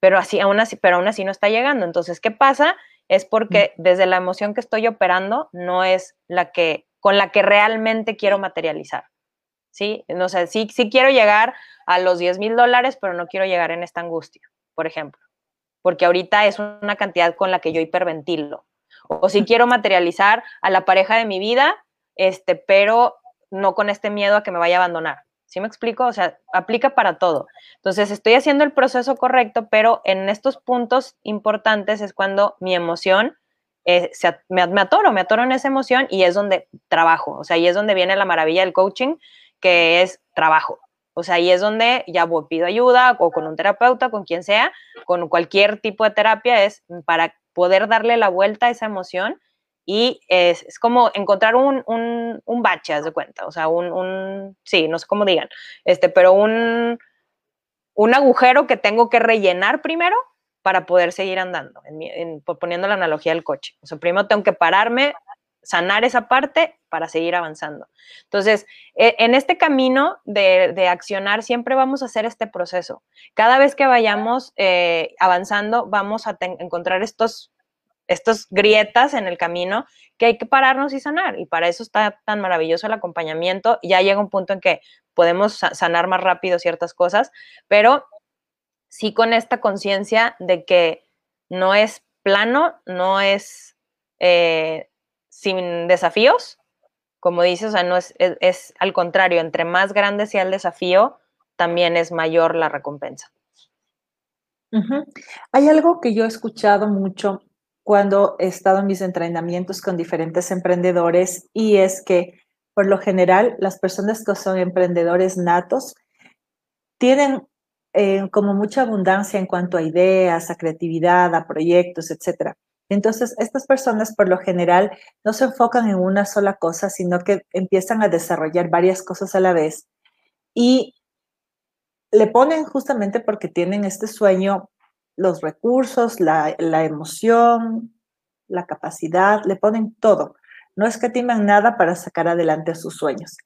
Pero así, aún así, pero aún así no está llegando. Entonces, ¿qué pasa? Es porque desde la emoción que estoy operando no es la que, con la que realmente quiero materializar. ¿Sí? No sé, sí, sí quiero llegar a los 10 mil dólares, pero no quiero llegar en esta angustia, por ejemplo, porque ahorita es una cantidad con la que yo hiperventilo. O si quiero materializar a la pareja de mi vida, este, pero no con este miedo a que me vaya a abandonar. ¿Sí me explico? O sea, aplica para todo. Entonces, estoy haciendo el proceso correcto, pero en estos puntos importantes es cuando mi emoción, eh, me, me, atoro, me atoro en esa emoción y es donde trabajo. O sea, ahí es donde viene la maravilla del coaching, que es trabajo. O sea, ahí es donde ya pido ayuda o con un terapeuta, con quien sea, con cualquier tipo de terapia, es para poder darle la vuelta a esa emoción y es, como encontrar un, un, bache, haz de cuenta, o sea, un, sí, no sé cómo digan, este, pero un, un agujero que tengo que rellenar primero para poder seguir andando, en, poniendo la analogía del coche. O sea, primero tengo que pararme, sanar esa parte para seguir avanzando. Entonces, e, en este camino de, de, accionar siempre vamos a hacer este proceso. Cada vez que vayamos eh, avanzando, vamos a encontrar estos estas grietas en el camino que hay que pararnos y sanar. Y para eso está tan maravilloso el acompañamiento. Ya llega un punto en que podemos sanar más rápido ciertas cosas, pero sí con esta conciencia de que no es plano, no es eh, sin desafíos, como dices, o sea, no es, es, al contrario, entre más grande sea el desafío, también es mayor la recompensa. Hay algo que yo he escuchado mucho cuando he estado en mis entrenamientos con diferentes emprendedores y es que por lo general las personas que son emprendedores natos tienen eh, como mucha abundancia en cuanto a ideas, a creatividad, a proyectos, etc. Entonces, estas personas por lo general no se enfocan en una sola cosa, sino que empiezan a desarrollar varias cosas a la vez y le ponen justamente porque tienen este sueño los recursos, la, emoción, la capacidad, le ponen todo. No escatiman nada para sacar adelante sus sueños.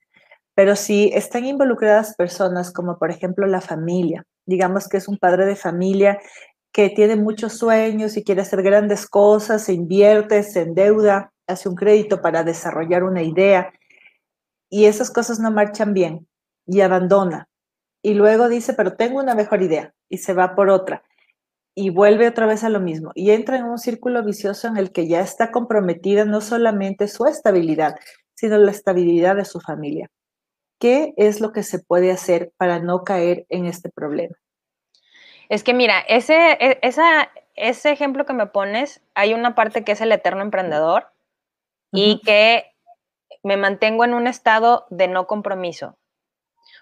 Pero si están involucradas personas como por ejemplo la familia, digamos que es un padre de familia que tiene muchos sueños y quiere hacer grandes cosas, se invierte, se endeuda, hace un crédito para desarrollar una idea y esas cosas no marchan bien y abandona. Y luego dice, pero tengo una mejor idea y se va por otra y vuelve otra vez a lo mismo y entra en un círculo vicioso en el que ya está comprometida no solamente su estabilidad, sino la estabilidad de su familia. ¿Qué es lo que se puede hacer para no caer en este problema? Es que mira, ese, e, esa, ese ejemplo que me pones, hay una parte que es el eterno emprendedor y que me mantengo en un estado de no compromiso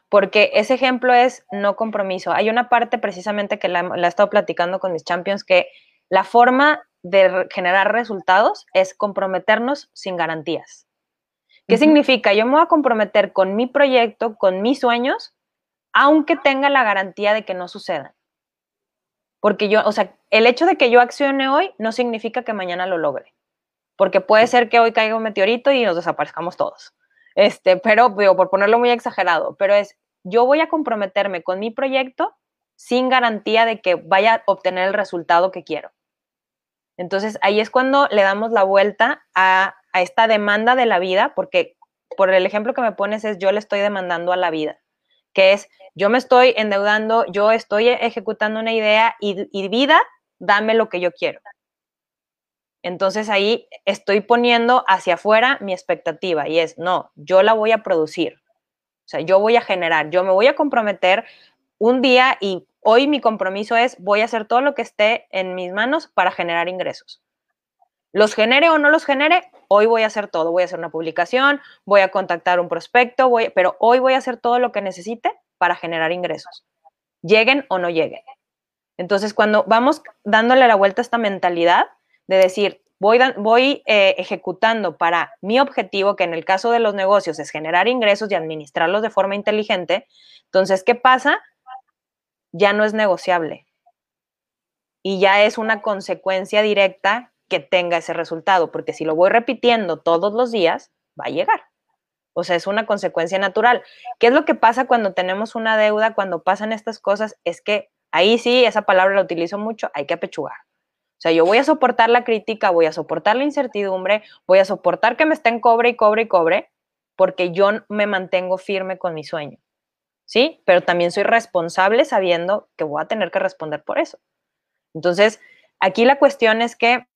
porque ese ejemplo es no compromiso. Hay una parte precisamente que la, he estado platicando con mis champions que la forma de generar resultados es comprometernos sin garantías. ¿Qué significa? Yo me voy a comprometer con mi proyecto, con mis sueños, aunque tenga la garantía de que no sucedan. Porque yo, o sea, el hecho de que yo accione hoy no significa que mañana lo logre. Porque puede ser que hoy caiga un meteorito y nos desaparezcamos todos. Este, pero, digo, por ponerlo muy exagerado, pero es, yo voy a comprometerme con mi proyecto sin garantía de que vaya a obtener el resultado que quiero. Entonces, ahí es cuando le damos la vuelta a, esta demanda de la vida, porque por el ejemplo que me pones es yo le estoy demandando a la vida, que es yo me estoy endeudando, yo estoy ejecutando una idea y, y vida, dame lo que yo quiero. Entonces ahí estoy poniendo hacia afuera mi expectativa y es, no, yo la voy a producir, o sea, yo voy a generar, yo me voy a comprometer un día y hoy mi compromiso es voy a hacer todo lo que esté en mis manos para generar ingresos. Los genere o no los genere, hoy voy a hacer todo. Voy a hacer una publicación, voy a contactar un prospecto, voy, pero hoy voy a hacer todo lo que necesite para generar ingresos. Lleguen o no lleguen. Entonces, cuando vamos dándole la vuelta a esta mentalidad de decir, voy, eh, ejecutando para mi objetivo, que en el caso de los negocios es generar ingresos y administrarlos de forma inteligente, entonces, ¿qué pasa? Ya no es negociable. Y ya es una consecuencia directa que tenga ese resultado, porque si lo voy repitiendo todos los días, va a llegar. O sea, es una consecuencia natural. ¿Qué es lo que pasa cuando tenemos una deuda, cuando pasan estas cosas? Es que ahí sí, esa palabra la utilizo mucho, hay que apechugar sea, yo voy a soportar la crítica, voy a soportar la incertidumbre, voy a soportar que me estén cobre y cobre y cobre, porque yo me mantengo firme con mi sueño. ¿Sí? Pero también soy responsable sabiendo que voy a tener que responder por eso. Entonces, aquí la cuestión es que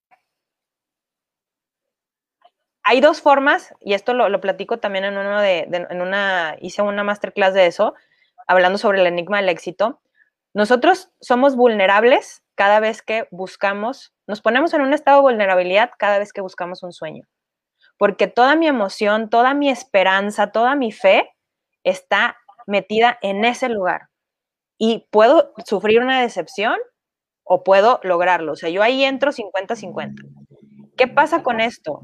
hay dos formas, y esto lo, platico también en uno de, en una, hice una masterclass de eso, hablando sobre el enigma del éxito. Nosotros somos vulnerables cada vez que buscamos, nos ponemos en un estado de vulnerabilidad cada vez que buscamos un sueño. Porque toda mi emoción, toda mi esperanza, toda mi fe está metida en ese lugar. Y puedo sufrir una decepción o puedo lograrlo. O sea, yo ahí entro 50-50. ¿Qué pasa con esto?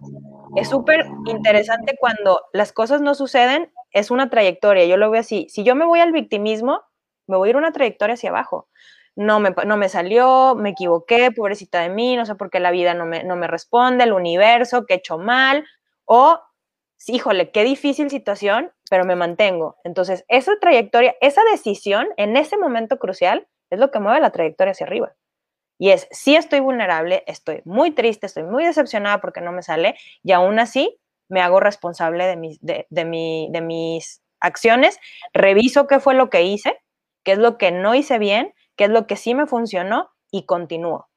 Es súper interesante cuando las cosas no suceden, es una trayectoria. Yo lo veo así. Si yo me voy al victimismo, me voy a ir una trayectoria hacia abajo. No me, no me salió, me equivoqué, pobrecita de mí, no sé por qué la vida no me, no me responde, el universo, que he hecho mal, o, híjole, qué difícil situación, pero me mantengo. Entonces, esa trayectoria, esa decisión en ese momento crucial es lo que mueve la trayectoria hacia arriba. Y es, si estoy vulnerable, estoy muy triste, estoy muy decepcionada porque no me sale y aún así me hago responsable de mis, de, de mis acciones, reviso qué fue lo que hice, qué es lo que no hice bien, qué es lo que sí me funcionó y continúo.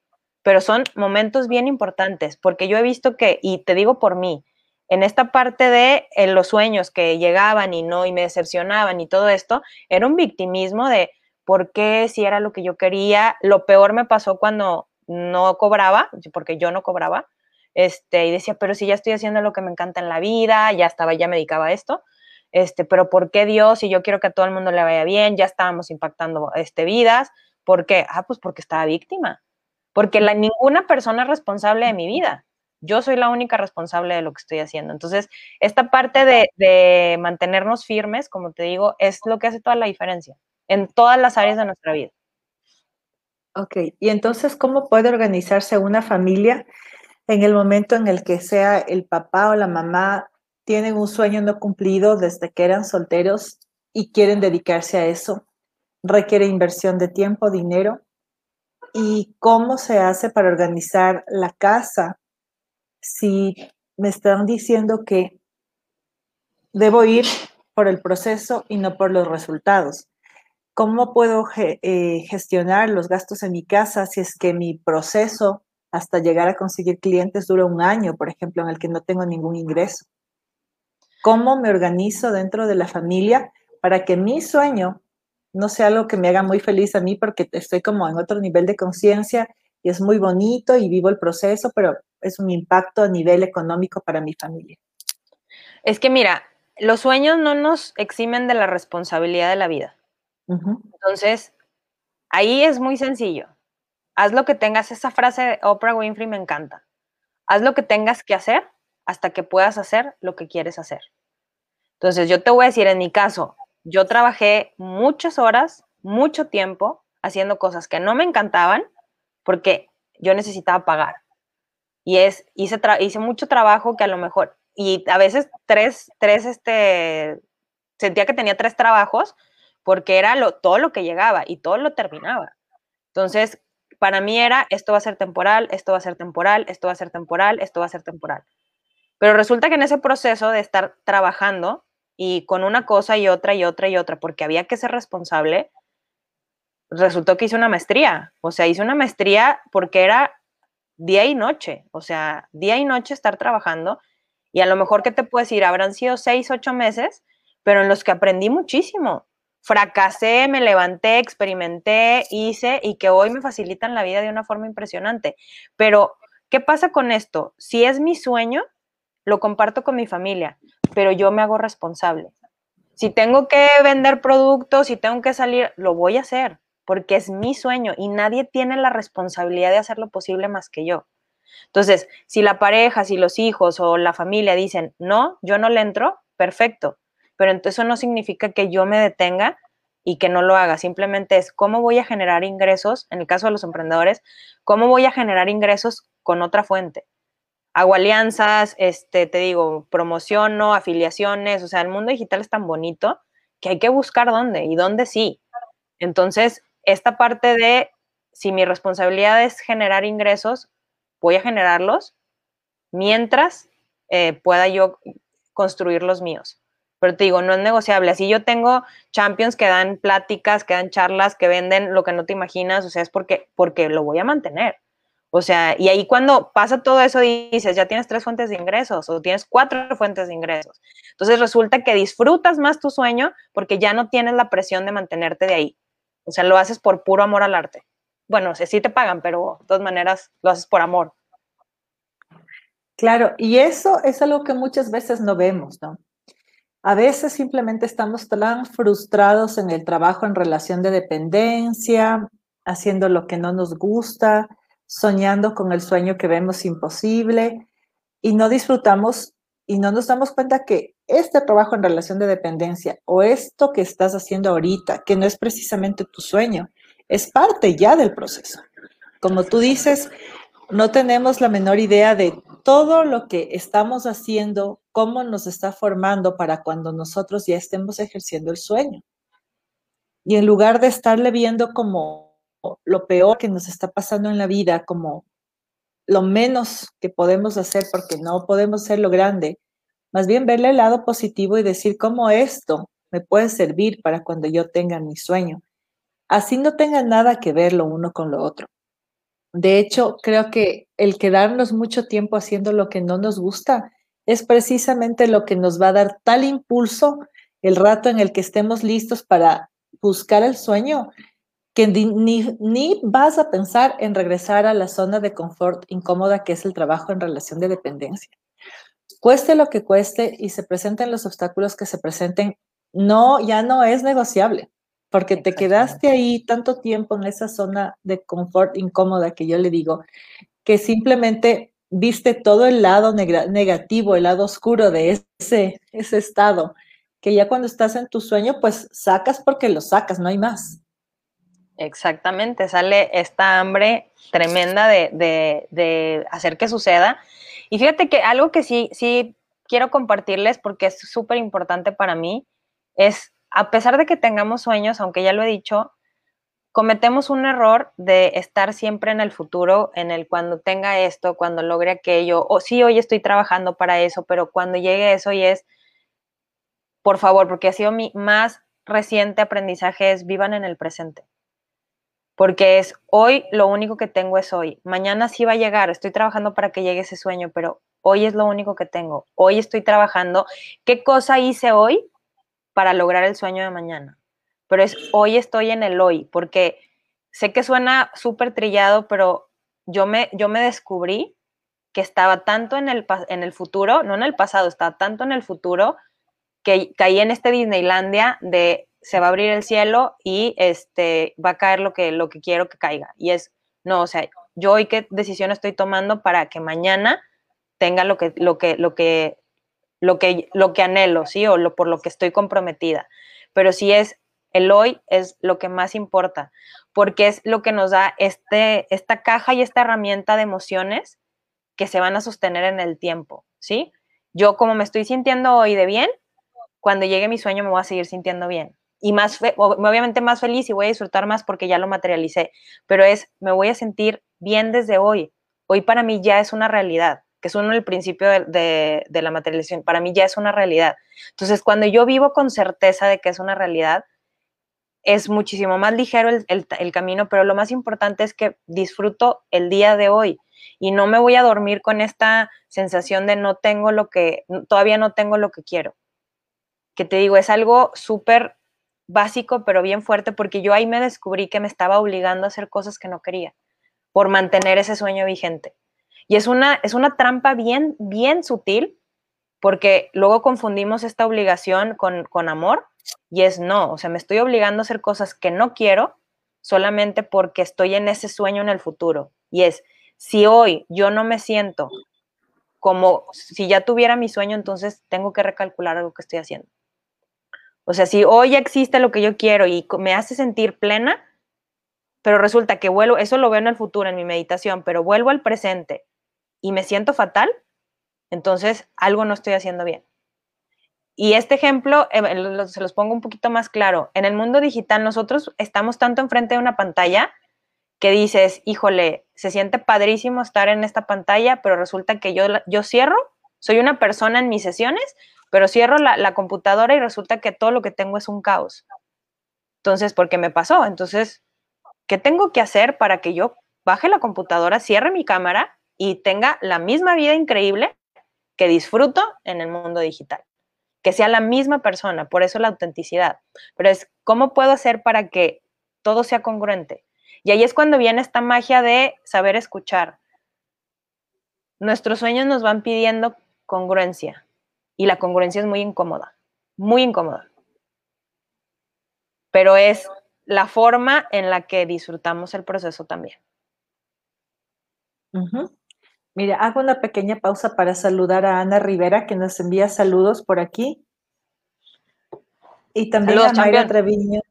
Pero son momentos bien importantes porque yo he visto que, y te digo por mí, en esta parte de los sueños que llegaban y no y me decepcionaban y todo esto, era un victimismo de, por qué, si era lo que yo quería. Lo peor me pasó cuando no cobraba, porque yo no cobraba, este, y decía, pero si ya estoy haciendo lo que me encanta en la vida, ya estaba, ya me dedicaba a esto, este, pero ¿por qué Dios? Si yo quiero que a todo el mundo le vaya bien, ya estábamos impactando este, vidas, ¿por qué? Ah, pues porque estaba víctima, porque la, ninguna persona es responsable de mi vida. Yo soy la única responsable de lo que estoy haciendo. Entonces, esta parte de, de mantenernos firmes, como te digo, es lo que hace toda la diferencia en todas las áreas de nuestra vida. Ok, y entonces, ¿cómo puede organizarse una familia en el momento en el que sea el papá o la mamá tienen un sueño no cumplido desde que eran solteros y quieren dedicarse a eso? Requiere inversión de tiempo, dinero. ¿Y cómo se hace para organizar la casa si me están diciendo que debo ir por el proceso y no por los resultados? ¿Cómo puedo eh, gestionar los gastos en mi casa si es que mi proceso hasta llegar a conseguir clientes dura un año, por ejemplo, en el que no tengo ningún ingreso? ¿Cómo me organizo dentro de la familia para que mi sueño no sea algo que me haga muy feliz a mí porque estoy como en otro nivel de conciencia y es muy bonito y vivo el proceso, pero es un impacto a nivel económico para mi familia? Es que mira, los sueños no nos eximen de la responsabilidad de la vida. Entonces, ahí es muy sencillo. Haz lo que tengas, esa frase de Oprah Winfrey me encanta. Haz lo que tengas que hacer hasta que puedas hacer lo que quieres hacer. Entonces, yo te voy a decir, en mi caso, yo trabajé muchas horas, mucho tiempo, haciendo cosas que no me encantaban porque yo necesitaba pagar. Y es, hice, hice mucho trabajo que a lo mejor, y a veces tres, tres, este, sentía que tenía tres trabajos porque era lo, todo lo que llegaba y todo lo terminaba. Entonces, para mí era, esto va a ser temporal, esto va a ser temporal, esto va a ser temporal, esto va a ser temporal. Pero resulta que en ese proceso de estar trabajando y con una cosa y otra y otra y otra, porque había que ser responsable, resultó que hice una maestría. O sea, hice una maestría porque era día y noche, o sea, día y noche estar trabajando. Y a lo mejor, ¿qué te puedo decir? Habrán sido seis, ocho meses, pero en los que aprendí muchísimo fracasé, me levanté, experimenté, hice y que hoy me facilitan la vida de una forma impresionante. Pero, ¿qué pasa con esto? Si es mi sueño, lo comparto con mi familia, pero yo me hago responsable. Si tengo que vender productos, si tengo que salir, lo voy a hacer, porque es mi sueño y nadie tiene la responsabilidad de hacer lo posible más que yo. Entonces, si la pareja, si los hijos o la familia dicen, no, yo no le entro, perfecto pero entonces eso no significa que yo me detenga y que no lo haga, simplemente es cómo voy a generar ingresos, en el caso de los emprendedores, cómo voy a generar ingresos con otra fuente. Hago alianzas, este, te digo, promociono, afiliaciones, o sea, el mundo digital es tan bonito que hay que buscar dónde y dónde sí. Entonces, esta parte de si mi responsabilidad es generar ingresos, voy a generarlos mientras eh, pueda yo construir los míos. Pero te digo, no es negociable. Así yo tengo champions que dan pláticas, que dan charlas, que venden lo que no te imaginas, o sea, es porque, porque lo voy a mantener. O sea, y ahí cuando pasa todo eso dices, ya tienes tres fuentes de ingresos o tienes cuatro fuentes de ingresos. Entonces resulta que disfrutas más tu sueño porque ya no tienes la presión de mantenerte de ahí. O sea, lo haces por puro amor al arte. Bueno, sí te pagan, pero de todas maneras lo haces por amor. Claro, y eso es algo que muchas veces no vemos, ¿no? A veces simplemente estamos tan frustrados en el trabajo en relación de dependencia, haciendo lo que no nos gusta, soñando con el sueño que vemos imposible y no disfrutamos y no nos damos cuenta que este trabajo en relación de dependencia o esto que estás haciendo ahorita, que no es precisamente tu sueño, es parte ya del proceso. Como tú dices, no tenemos la menor idea de todo lo que estamos haciendo, cómo nos está formando para cuando nosotros ya estemos ejerciendo el sueño. Y en lugar de estarle viendo como lo peor que nos está pasando en la vida, como lo menos que podemos hacer porque no podemos ser lo grande, más bien verle el lado positivo y decir cómo esto me puede servir para cuando yo tenga mi sueño. Así no tenga nada que ver lo uno con lo otro. De hecho, creo que el quedarnos mucho tiempo haciendo lo que no nos gusta es precisamente lo que nos va a dar tal impulso el rato en el que estemos listos para buscar el sueño, que ni, vas a pensar en regresar a la zona de confort incómoda que es el trabajo en relación de dependencia. Cueste lo que cueste y se presenten los obstáculos que se presenten, no, ya no es negociable porque te quedaste ahí tanto tiempo en esa zona de confort incómoda que yo le digo, que simplemente viste todo el lado negativo, el lado oscuro de ese, ese estado, que ya cuando estás en tu sueño, pues sacas porque lo sacas, no hay más. Exactamente, sale esta hambre tremenda de, de hacer que suceda. Y fíjate que algo que sí, sí quiero compartirles porque es súper importante para mí es a pesar de que tengamos sueños, aunque ya lo he dicho, cometemos un error de estar siempre en el futuro, en el cuando tenga esto, cuando logre aquello, o sí, hoy estoy trabajando para eso, pero cuando llegue eso y es, por favor, porque ha sido mi más reciente aprendizaje es vivan en el presente. Porque es hoy lo único que tengo es hoy. Mañana sí va a llegar, estoy trabajando para que llegue ese sueño, pero hoy es lo único que tengo. Hoy estoy trabajando. ¿Qué cosa hice hoy para lograr el sueño de mañana. Pero es hoy estoy en el hoy, porque sé que suena súper trillado, pero yo me, yo me descubrí que estaba tanto en el, en el futuro, no en el pasado, estaba tanto en el futuro que caí en este Disneylandia de se va a abrir el cielo y este va a caer lo que, lo que quiero que caiga. Y es, no, o sea, yo hoy qué decisión estoy tomando para que mañana tenga lo que, lo que, lo que, lo que, lo que anhelo, ¿sí? O lo, por lo que estoy comprometida. Pero sí es, el hoy es lo que más importa, porque es lo que nos da este, esta caja y esta herramienta de emociones que se van a sostener en el tiempo, ¿sí? Yo como me estoy sintiendo hoy de bien, cuando llegue mi sueño me voy a seguir sintiendo bien. Y más, obviamente más feliz y voy a disfrutar más porque ya lo materialicé, pero es, me voy a sentir bien desde hoy. Hoy para mí ya es una realidad que es uno el principio de, la materialización, para mí ya es una realidad. Entonces, cuando yo vivo con certeza de que es una realidad, es muchísimo más ligero el, camino, pero lo más importante es que disfruto el día de hoy y no me voy a dormir con esta sensación de no tengo lo que, todavía no tengo lo que quiero. Que te digo, es algo súper básico, pero bien fuerte, porque yo ahí me descubrí que me estaba obligando a hacer cosas que no quería por mantener ese sueño vigente. Y es una, es una trampa bien, bien sutil, porque luego confundimos esta obligación con, con amor y es no, o sea, me estoy obligando a hacer cosas que no quiero solamente porque estoy en ese sueño en el futuro. Y es, si hoy yo no me siento como si ya tuviera mi sueño, entonces tengo que recalcular algo que estoy haciendo. O sea, si hoy existe lo que yo quiero y me hace sentir plena, pero resulta que vuelvo, eso lo veo en el futuro, en mi meditación, pero vuelvo al presente y me siento fatal, entonces algo no estoy haciendo bien. Y este ejemplo, eh, se los pongo un poquito más claro. En el mundo digital nosotros estamos tanto enfrente de una pantalla que dices, híjole, se siente padrísimo estar en esta pantalla, pero resulta que yo, yo cierro, soy una persona en mis sesiones, pero cierro la, computadora y resulta que todo lo que tengo es un caos. Entonces, ¿por qué me pasó? Entonces, ¿qué tengo que hacer para que yo baje la computadora, cierre mi cámara y tenga la misma vida increíble que disfruto en el mundo digital? Que sea la misma persona, por eso la autenticidad. Pero es, ¿cómo puedo hacer para que todo sea congruente? Y ahí es cuando viene esta magia de saber escuchar. Nuestros sueños nos van pidiendo congruencia y la congruencia es muy incómoda, muy incómoda. Pero es la forma en la que disfrutamos el proceso también. Mira, hago una pequeña pausa para saludar a Ana Rivera, que nos envía saludos por aquí. Y también a Mayra Treviño.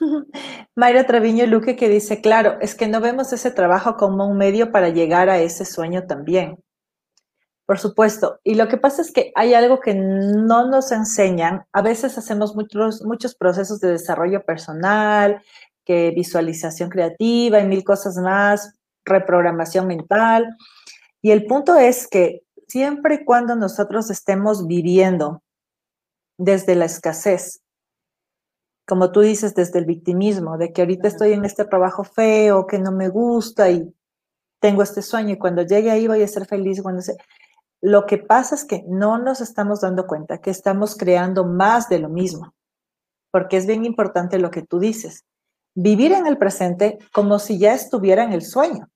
Mayra Treviño Luque que dice, claro, es que no vemos ese trabajo como un medio para llegar a ese sueño también. Por supuesto. Y lo que pasa es que hay algo que no nos enseñan. A veces hacemos muchos, muchos procesos de desarrollo personal, que visualización creativa y mil cosas más, reprogramación mental. Y el punto es que siempre y cuando nosotros estemos viviendo desde la escasez, como tú dices, desde el victimismo, de que ahorita estoy en este trabajo feo, que no me gusta y tengo este sueño y cuando llegue ahí voy a ser feliz. Cuando se... Lo que pasa es que no nos estamos dando cuenta que estamos creando más de lo mismo, porque es bien importante lo que tú dices. Vivir en el presente como si ya estuviera en el sueño,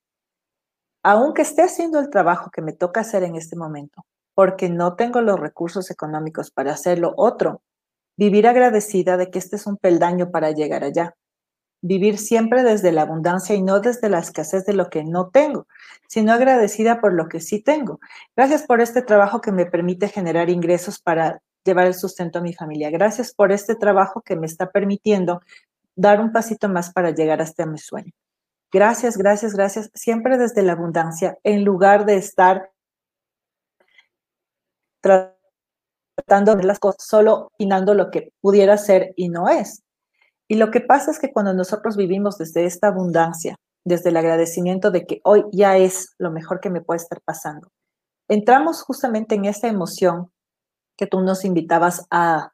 aunque esté haciendo el trabajo que me toca hacer en este momento, porque no tengo los recursos económicos para hacerlo otro, Vivir agradecida de que este es un peldaño para llegar allá. Vivir siempre desde la abundancia y no desde la escasez de lo que no tengo, sino agradecida por lo que sí tengo. Gracias por este trabajo que me permite generar ingresos para llevar el sustento a mi familia. Gracias por este trabajo que me está permitiendo dar un pasito más para llegar hasta mi sueño. Gracias, gracias, gracias. Siempre desde la abundancia, en lugar de estar tratando de las cosas, solo opinando lo que pudiera ser y no es. Y lo que pasa es que cuando nosotros vivimos desde esta abundancia, desde el agradecimiento de que hoy ya es lo mejor que me puede estar pasando, entramos justamente en esta emoción que tú nos invitabas a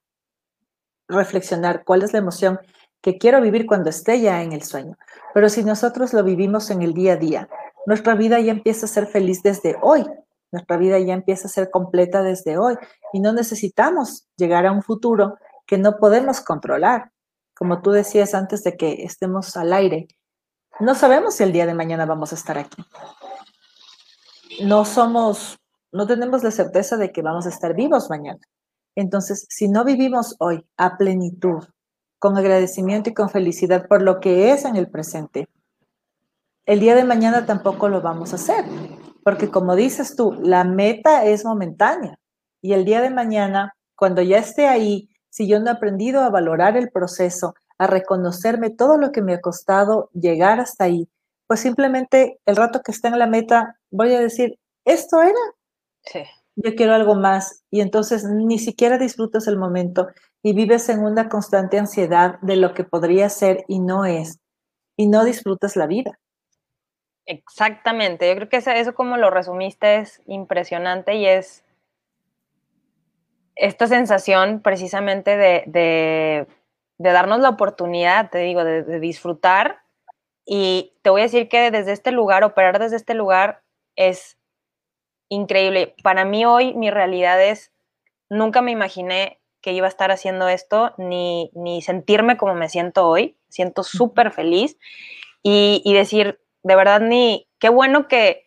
reflexionar cuál es la emoción que quiero vivir cuando esté ya en el sueño. Pero si nosotros lo vivimos en el día a día, nuestra vida ya empieza a ser feliz desde hoy, nuestra vida ya empieza a ser completa desde hoy y no necesitamos llegar a un futuro que no podemos controlar. Como tú decías antes de que estemos al aire, no sabemos si el día de mañana vamos a estar aquí. No somos, no tenemos la certeza de que vamos a estar vivos mañana. Entonces, si no vivimos hoy a plenitud, con agradecimiento y con felicidad por lo que es en el presente, el día de mañana tampoco lo vamos a hacer. Porque como dices tú, la meta es momentánea y el día de mañana, cuando ya esté ahí, si yo no he aprendido a valorar el proceso, a reconocerme todo lo que me ha costado llegar hasta ahí, pues simplemente el rato que esté en la meta voy a decir, ¿esto era? Sí. Yo quiero algo más y entonces ni siquiera disfrutas el momento y vives en una constante ansiedad de lo que podría ser y no es y no disfrutas la vida. Exactamente, yo creo que eso, como lo resumiste es impresionante y es esta sensación precisamente de, darnos la oportunidad, te digo, de, de, disfrutar. Y te voy a decir que desde este lugar, operar desde este lugar es increíble. Para mí hoy mi realidad es, nunca me imaginé que iba a estar haciendo esto, ni, ni sentirme como me siento hoy. Siento súper feliz. Y, y decir, de verdad ni, qué bueno que,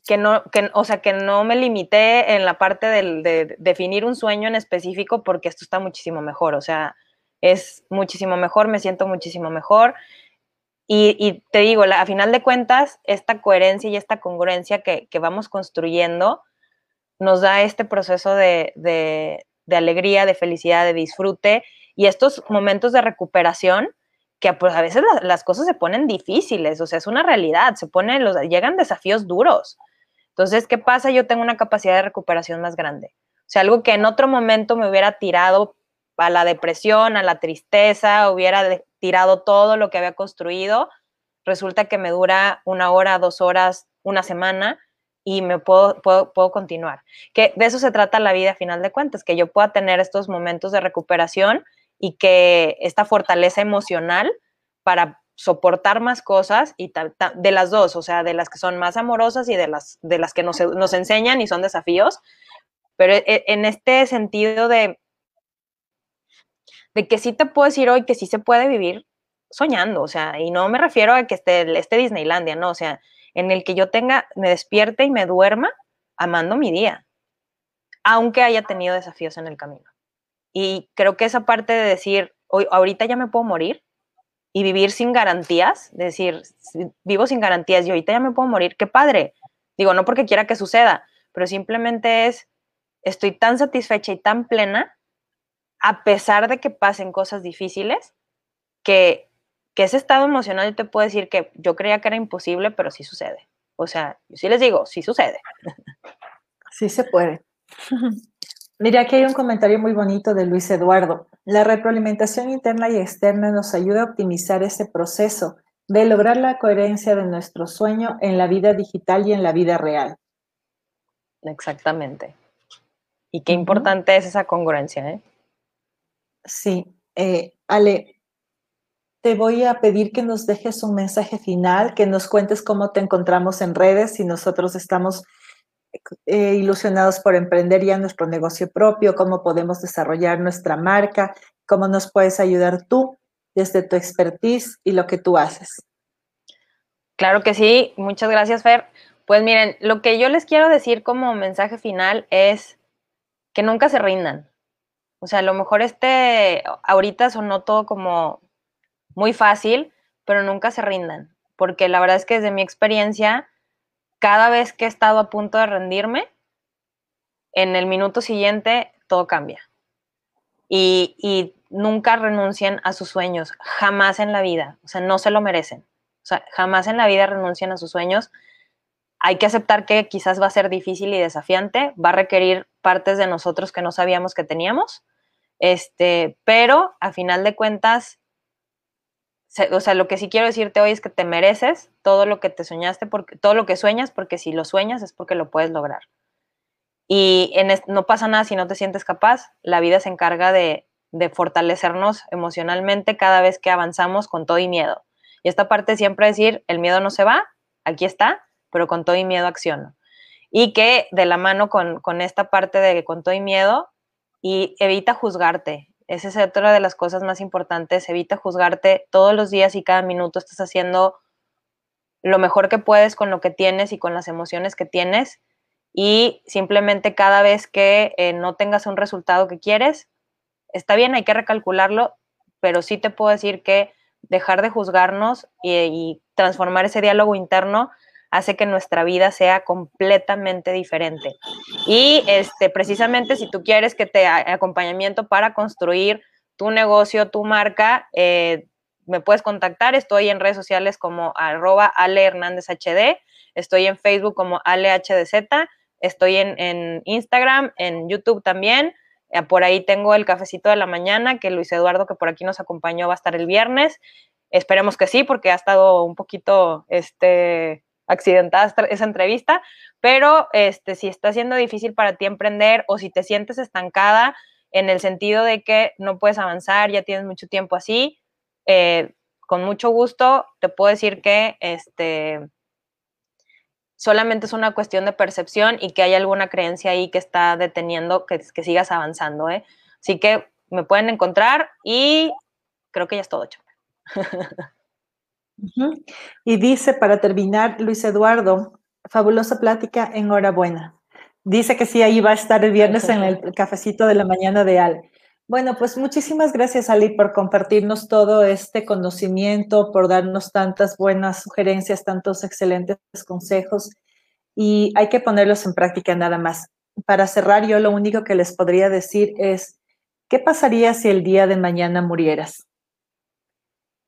que no, que, o sea, que no me limité en la parte de definir un sueño en específico porque esto está muchísimo mejor, o sea, es muchísimo mejor, me siento muchísimo mejor. Y, te digo, a final de cuentas, esta coherencia y esta congruencia que, vamos construyendo nos da este proceso de, de alegría, de felicidad, de disfrute y estos momentos de recuperación que pues a veces las, cosas se ponen difíciles, o sea, es una realidad, se ponen, los, llegan desafíos duros. Entonces, ¿qué pasa? Yo tengo una capacidad de recuperación más grande. O sea, algo que en otro momento me hubiera tirado a la depresión, a la tristeza, hubiera tirado todo lo que había construido, resulta que me dura una hora, dos horas, una semana y me puedo, puedo, puedo continuar. Que de eso se trata la vida a final de cuentas, que yo pueda tener estos momentos de recuperación y que esta fortaleza emocional para soportar más cosas y de las dos, o sea, de las que son más amorosas y de las, de las que nos, nos enseñan y son desafíos, pero e, en este sentido de, de que sí te puedo decir hoy que sí se puede vivir soñando, o sea, y no me refiero a que esté, esté Disneylandia, no, o sea, en el que yo tenga, me despierte y me duerma amando mi día, aunque haya tenido desafíos en el camino. Y creo que esa parte de decir, hoy, ahorita ya me puedo morir y vivir sin garantías, decir, vivo sin garantías y ahorita ya me puedo morir, qué padre. Digo, no porque quiera que suceda, pero simplemente es, estoy tan satisfecha y tan plena, a pesar de que pasen cosas difíciles, que, que ese estado emocional yo te puedo decir que yo creía que era imposible, pero sí sucede. O sea, yo sí les digo, sí sucede. Sí se puede. Mira, aquí hay un comentario muy bonito de Luis Eduardo. La retroalimentación interna y externa nos ayuda a optimizar ese proceso de lograr la coherencia de nuestro sueño en la vida digital y en la vida real. Exactamente. Y qué importante es esa congruencia, ¿eh? Sí. Eh, Ale, te voy a pedir que nos dejes un mensaje final, que nos cuentes cómo te encontramos en redes, y nosotros estamos eh, ilusionados por emprender ya nuestro negocio propio, cómo podemos desarrollar nuestra marca, cómo nos puedes ayudar tú desde tu expertise y lo que tú haces. Claro que sí, muchas gracias Fer. Pues miren, lo que yo les quiero decir como mensaje final es que nunca se rindan. O sea, a lo mejor este, ahorita sonó todo como muy fácil, pero nunca se rindan, porque la verdad es que desde mi experiencia, cada vez que he estado a punto de rendirme, en el minuto siguiente todo cambia. Y, nunca renuncien a sus sueños, jamás en la vida, o sea, no se lo merecen. O sea, jamás en la vida renuncien a sus sueños. Hay que aceptar que quizás va a ser difícil y desafiante, va a requerir partes de nosotros que no sabíamos que teníamos, este, pero a final de cuentas, o sea, lo que sí quiero decirte hoy es que te mereces todo lo que te soñaste, porque, todo lo que sueñas, porque si lo sueñas es porque lo puedes lograr. Y no pasa nada si no te sientes capaz, la vida se encarga de, fortalecernos emocionalmente cada vez que avanzamos con todo y miedo. Y esta parte siempre decir, el miedo no se va, aquí está, pero con todo y miedo acciono. Y que de la mano con, con esta parte de con todo y miedo, y evita juzgarte, esa es otra de las cosas más importantes. Evita juzgarte todos los días y cada minuto estás haciendo lo mejor que puedes con lo que tienes y con las emociones que tienes. Y simplemente cada vez que eh, no tengas un resultado que quieres, está bien, hay que recalcularlo, pero sí te puedo decir que dejar de juzgarnos y transformar ese diálogo interno hace que nuestra vida sea completamente diferente. Y este, precisamente si tú quieres que te acompañamiento para construir tu negocio, tu marca, eh, me puedes contactar. Estoy en redes sociales como arroba Ale Hernández HD, estoy en Facebook como AleHDZ, estoy en, en Instagram, en YouTube también. Eh, por ahí tengo el cafecito de la mañana, que Luis Eduardo, que por aquí nos acompañó, va a estar el viernes. Esperemos que sí, porque ha estado un poquito este, accidentada esa entrevista, pero este, si está siendo difícil para ti emprender o si te sientes estancada en el sentido de que no puedes avanzar, ya tienes mucho tiempo así, eh, con mucho gusto te puedo decir que este, solamente es una cuestión de percepción y que hay alguna creencia ahí que está deteniendo que, sigas avanzando. ¿eh? Así que me pueden encontrar y creo que ya es todo, Y dice, para terminar, Luis Eduardo, fabulosa plática, enhorabuena. Dice que sí, ahí va a estar el viernes en el cafecito de la mañana de Al. Bueno, pues muchísimas gracias, Ali, por compartirnos todo este conocimiento, por darnos tantas buenas sugerencias, tantos excelentes consejos. Y hay que ponerlos en práctica nada más. Para cerrar, yo lo único que les podría decir es, ¿qué pasaría si el día de mañana murieras?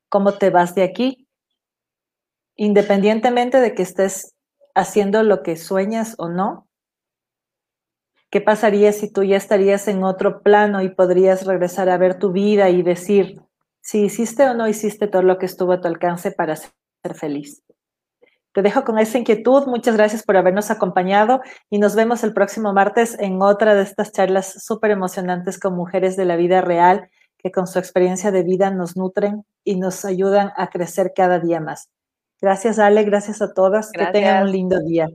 ¿Cómo te vas de aquí? Independientemente de que estés haciendo lo que sueñas o no, ¿qué pasaría si tú ya estarías en otro plano y podrías regresar a ver tu vida y decir si hiciste o no hiciste todo lo que estuvo a tu alcance para ser feliz. Te dejo con esa inquietud. Muchas gracias por habernos acompañado y nos vemos el próximo martes en otra de estas charlas súper emocionantes con mujeres de la vida real que con su experiencia de vida nos nutren y nos ayudan a crecer cada día más. Gracias, Ale. Gracias a todas. Que tengan un lindo día.